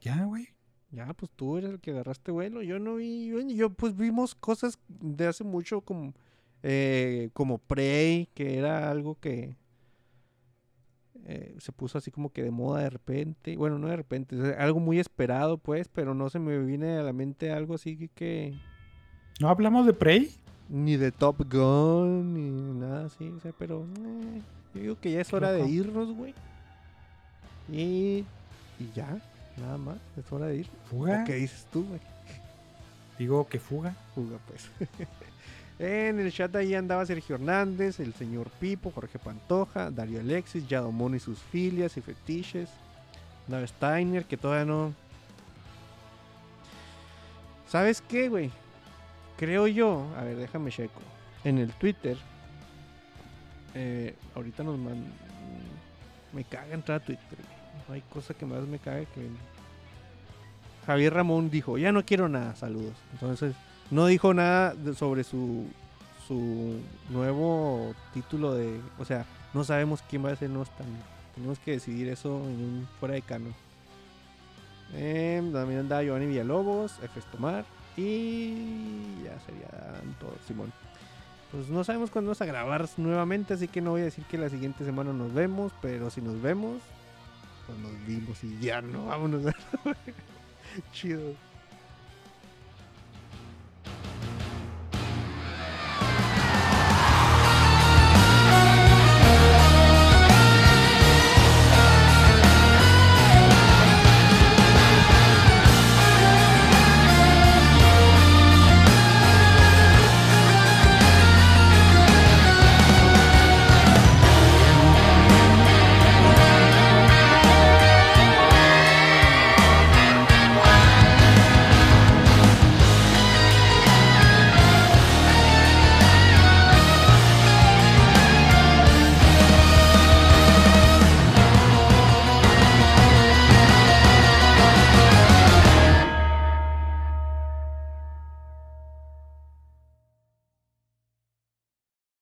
Ya, güey. Ya, pues tú eres el que agarraste vuelo. Yo no vi. Yo, yo, pues vimos cosas de hace mucho como. eh, como Prey, que era algo que. eh, se puso así como que de moda de repente. Bueno, no de repente, es algo muy esperado, pues, pero no se me viene a la mente algo así que. que- ¿No hablamos de Prey? ni de Top Gun, ni nada así, o sea, pero. eh, yo digo que ya es hora de irnos, güey. Y. Y ya, nada más, es hora de ir. ¿Fuga? ¿O qué dices tú, güey? Digo que fuga. Fuga, pues. en el chat ahí andaba Sergio Hernández, el señor Pipo, Jorge Pantoja, Dario Alexis, Yadomón y sus filias y fetiches. Nave Steiner, que todavía no. ¿Sabes qué, güey? Creo yo, a ver, déjame checo. En el Twitter, eh, ahorita nos mandan. Me caga entrar a Twitter, güey. Hay cosa que más me cague que. Javier Ramón dijo: Ya no quiero nada, saludos. Entonces, no dijo nada sobre su, su nuevo título de. O sea, no sabemos quién va a ser nuevo stand. Tenemos que decidir eso en un fuera de canon. Eh, también anda Giovanni Villalobos, F. Tomar y ya serían todos, Simón. Pues no sabemos cuándo vamos a grabar nuevamente, así que no voy a decir que la siguiente semana nos vemos, pero si nos vemos, nos vimos y ya no, vámonos. Chido.